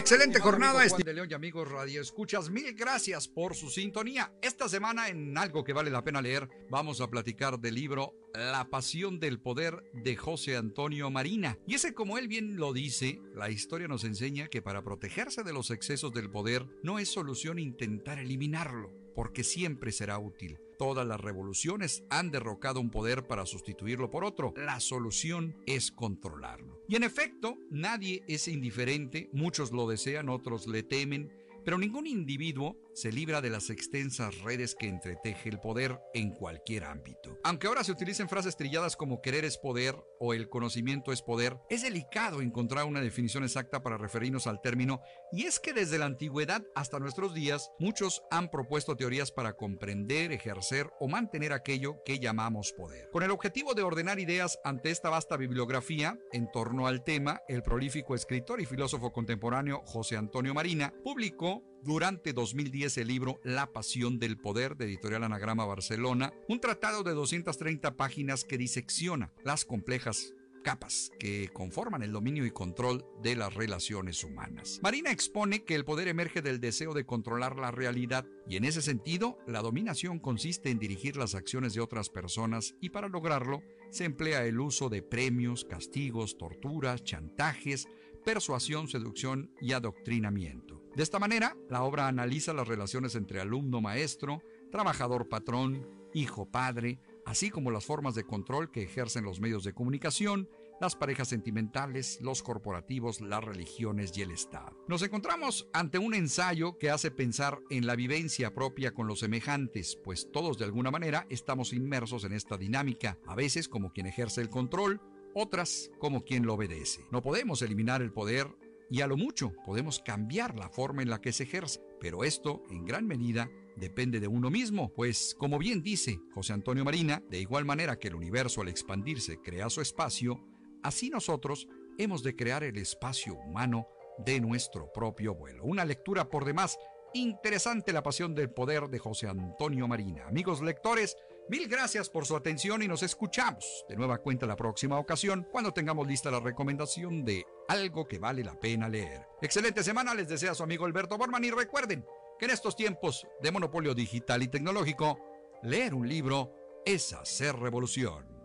Excelente jornada, Juan de León y amigos Radio Escuchas. Mil gracias por su sintonía. Esta semana en Algo que vale la pena leer vamos a platicar del libro La pasión del poder de José Antonio Marina. Y ese como él bien lo dice, la historia nos enseña que para protegerse de los excesos del poder no es solución intentar eliminarlo, porque siempre será útil. Todas las revoluciones han derrocado un poder para sustituirlo por otro. La solución es controlarlo. Y en efecto, nadie es indiferente, muchos lo desean, otros le temen, pero ningún individuo se libra de las extensas redes que entreteje el poder en cualquier ámbito. Aunque ahora se utilicen frases trilladas como querer es poder o el conocimiento es poder, es delicado encontrar una definición exacta para referirnos al término y es que desde la antigüedad hasta nuestros días muchos han propuesto teorías para comprender, ejercer o mantener aquello que llamamos poder. Con el objetivo de ordenar ideas ante esta vasta bibliografía en torno al tema, el prolífico escritor y filósofo contemporáneo José Antonio Marina publicó durante 2010 el libro La Pasión del Poder de Editorial Anagrama Barcelona, un tratado de 230 páginas que disecciona las complejas capas que conforman el dominio y control de las relaciones humanas. Marina expone que el poder emerge del deseo de controlar la realidad y en ese sentido la dominación consiste en dirigir las acciones de otras personas y para lograrlo se emplea el uso de premios, castigos, torturas, chantajes, persuasión, seducción y adoctrinamiento. De esta manera, la obra analiza las relaciones entre alumno-maestro, trabajador-patrón, hijo-padre, así como las formas de control que ejercen los medios de comunicación, las parejas sentimentales, los corporativos, las religiones y el Estado. Nos encontramos ante un ensayo que hace pensar en la vivencia propia con los semejantes, pues todos de alguna manera estamos inmersos en esta dinámica, a veces como quien ejerce el control, otras como quien lo obedece. No podemos eliminar el poder y a lo mucho podemos cambiar la forma en la que se ejerce, pero esto en gran medida depende de uno mismo, pues como bien dice José Antonio Marina, de igual manera que el universo al expandirse crea su espacio, así nosotros hemos de crear el espacio humano de nuestro propio vuelo. Una lectura por demás interesante la pasión del poder de José Antonio Marina. Amigos lectores, Mil gracias por su atención y nos escuchamos de nueva cuenta la próxima ocasión cuando tengamos lista la recomendación de algo que vale la pena leer. Excelente semana les desea su amigo Alberto Borman y recuerden que en estos tiempos de monopolio digital y tecnológico, leer un libro es hacer revolución.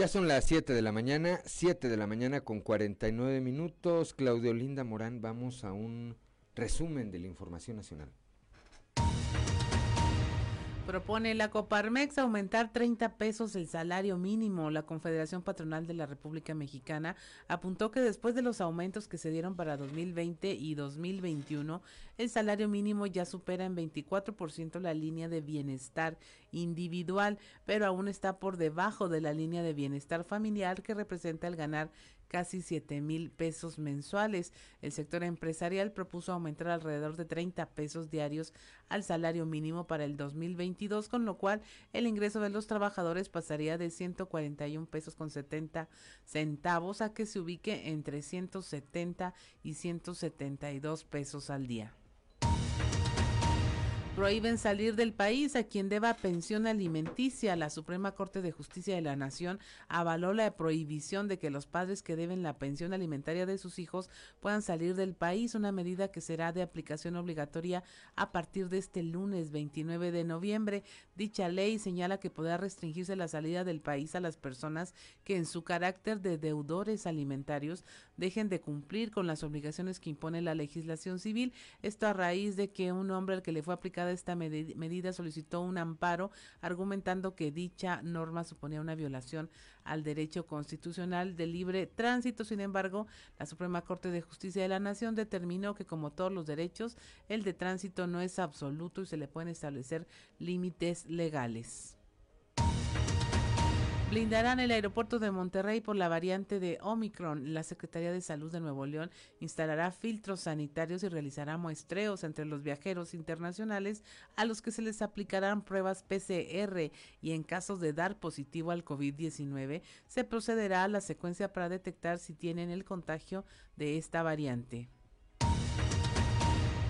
Ya son las 7 de la mañana, 7 de la mañana con 49 minutos. Claudio Linda Morán, vamos a un resumen de la información nacional. Propone la Coparmex aumentar 30 pesos el salario mínimo. La Confederación Patronal de la República Mexicana apuntó que después de los aumentos que se dieron para 2020 y 2021, el salario mínimo ya supera en 24% la línea de bienestar individual, pero aún está por debajo de la línea de bienestar familiar que representa el ganar casi 7 mil pesos mensuales. El sector empresarial propuso aumentar alrededor de 30 pesos diarios al salario mínimo para el 2022, con lo cual el ingreso de los trabajadores pasaría de 141 pesos con 70 centavos a que se ubique entre 170 y 172 pesos al día. Prohíben salir del país a quien deba pensión alimenticia. La Suprema Corte de Justicia de la Nación avaló la prohibición de que los padres que deben la pensión alimentaria de sus hijos puedan salir del país, una medida que será de aplicación obligatoria a partir de este lunes 29 de noviembre. Dicha ley señala que podrá restringirse la salida del país a las personas que en su carácter de deudores alimentarios dejen de cumplir con las obligaciones que impone la legislación civil. Esto a raíz de que un hombre al que le fue aplicada esta medida solicitó un amparo argumentando que dicha norma suponía una violación al derecho constitucional de libre tránsito. Sin embargo, la Suprema Corte de Justicia de la Nación determinó que como todos los derechos, el de tránsito no es absoluto y se le pueden establecer límites legales. Blindarán el aeropuerto de Monterrey por la variante de Omicron. La Secretaría de Salud de Nuevo León instalará filtros sanitarios y realizará muestreos entre los viajeros internacionales a los que se les aplicarán pruebas PCR y en casos de dar positivo al COVID-19 se procederá a la secuencia para detectar si tienen el contagio de esta variante.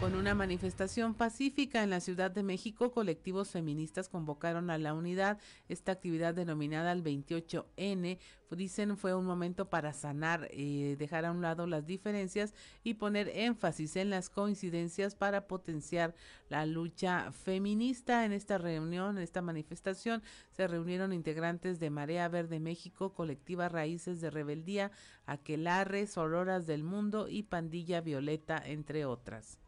Con una manifestación pacífica en la Ciudad de México, colectivos feministas convocaron a la unidad. Esta actividad denominada el 28N, dicen fue un momento para sanar, eh, dejar a un lado las diferencias y poner énfasis en las coincidencias para potenciar la lucha feminista. En esta reunión, en esta manifestación, se reunieron integrantes de Marea Verde México, Colectiva Raíces de Rebeldía, Aquelarre, Sororas del Mundo y Pandilla Violeta, entre otras.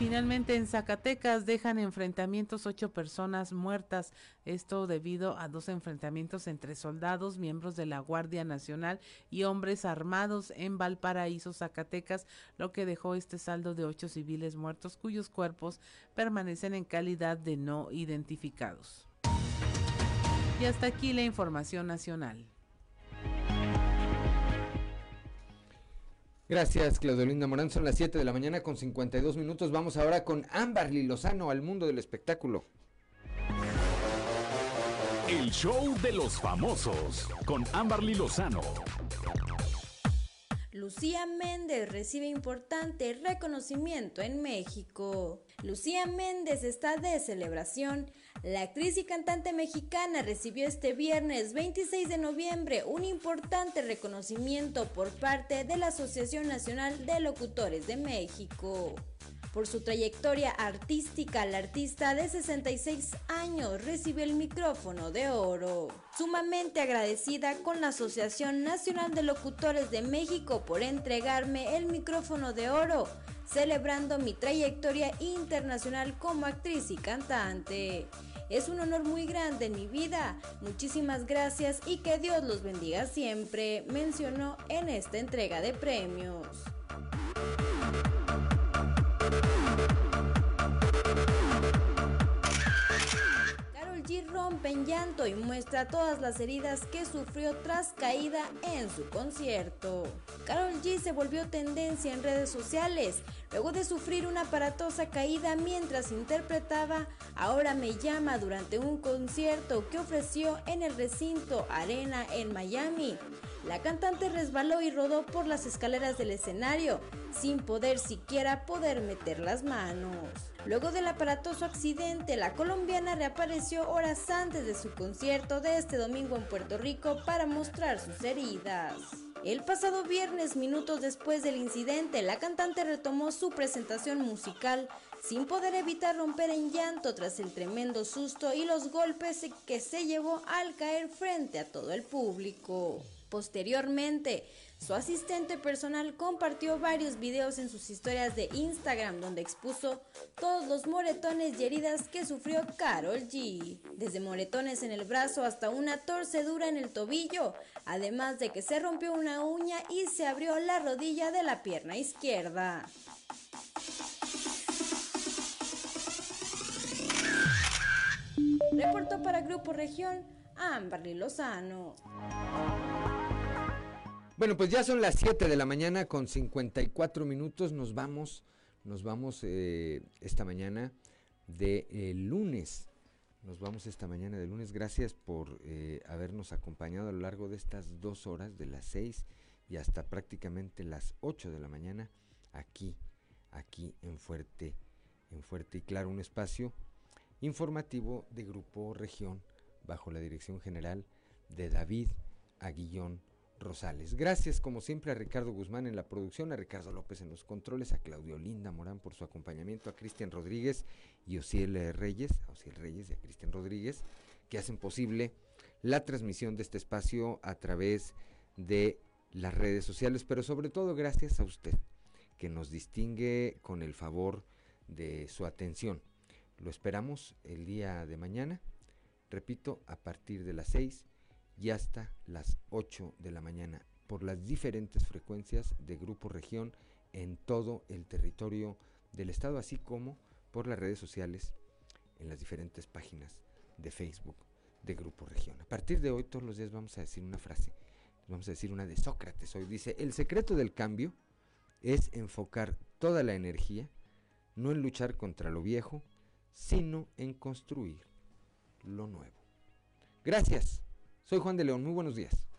Finalmente en Zacatecas dejan enfrentamientos ocho personas muertas, esto debido a dos enfrentamientos entre soldados, miembros de la Guardia Nacional y hombres armados en Valparaíso, Zacatecas, lo que dejó este saldo de ocho civiles muertos cuyos cuerpos permanecen en calidad de no identificados. Y hasta aquí la información nacional. Gracias, Claudio Morán. Son las 7 de la mañana con 52 minutos. Vamos ahora con Amberly Lozano al mundo del espectáculo. El show de los famosos con Amberly Lozano. Lucía Méndez recibe importante reconocimiento en México. Lucía Méndez está de celebración la actriz y cantante mexicana recibió este viernes 26 de noviembre un importante reconocimiento por parte de la Asociación Nacional de Locutores de México. Por su trayectoria artística, la artista de 66 años recibió el micrófono de oro. Sumamente agradecida con la Asociación Nacional de Locutores de México por entregarme el micrófono de oro, celebrando mi trayectoria internacional como actriz y cantante. Es un honor muy grande en mi vida. Muchísimas gracias y que Dios los bendiga siempre, mencionó en esta entrega de premios. Rompe en llanto y muestra todas las heridas que sufrió tras caída en su concierto. Carol G se volvió tendencia en redes sociales luego de sufrir una aparatosa caída mientras interpretaba Ahora me llama durante un concierto que ofreció en el recinto Arena en Miami. La cantante resbaló y rodó por las escaleras del escenario sin poder siquiera poder meter las manos. Luego del aparatoso accidente, la colombiana reapareció horas antes de su concierto de este domingo en Puerto Rico para mostrar sus heridas. El pasado viernes, minutos después del incidente, la cantante retomó su presentación musical sin poder evitar romper en llanto tras el tremendo susto y los golpes que se llevó al caer frente a todo el público. Posteriormente, su asistente personal compartió varios videos en sus historias de Instagram donde expuso todos los moretones y heridas que sufrió Carol G. Desde moretones en el brazo hasta una torcedura en el tobillo, además de que se rompió una uña y se abrió la rodilla de la pierna izquierda. Reportó para Grupo Región Amberly Lozano. Bueno, pues ya son las 7 de la mañana con 54 minutos. Nos vamos, nos vamos eh, esta mañana de eh, lunes. Nos vamos esta mañana de lunes. Gracias por eh, habernos acompañado a lo largo de estas dos horas, de las 6 y hasta prácticamente las 8 de la mañana, aquí, aquí en Fuerte, en Fuerte y Claro, un espacio informativo de Grupo Región bajo la dirección general de David Aguillón Rosales. Gracias como siempre a Ricardo Guzmán en la producción, a Ricardo López en los controles, a Claudio Linda Morán por su acompañamiento, a Cristian Rodríguez y Osiel Reyes, a Osiel Reyes y a Cristian Rodríguez, que hacen posible la transmisión de este espacio a través de las redes sociales, pero sobre todo gracias a usted, que nos distingue con el favor de su atención. Lo esperamos el día de mañana, repito, a partir de las 6 y hasta las 8 de la mañana por las diferentes frecuencias de Grupo Región en todo el territorio del estado, así como por las redes sociales en las diferentes páginas de Facebook de Grupo Región. A partir de hoy, todos los días vamos a decir una frase, vamos a decir una de Sócrates. Hoy dice, el secreto del cambio es enfocar toda la energía, no en luchar contra lo viejo, sino en construir lo nuevo. Gracias. Soy Juan de León, muy buenos días.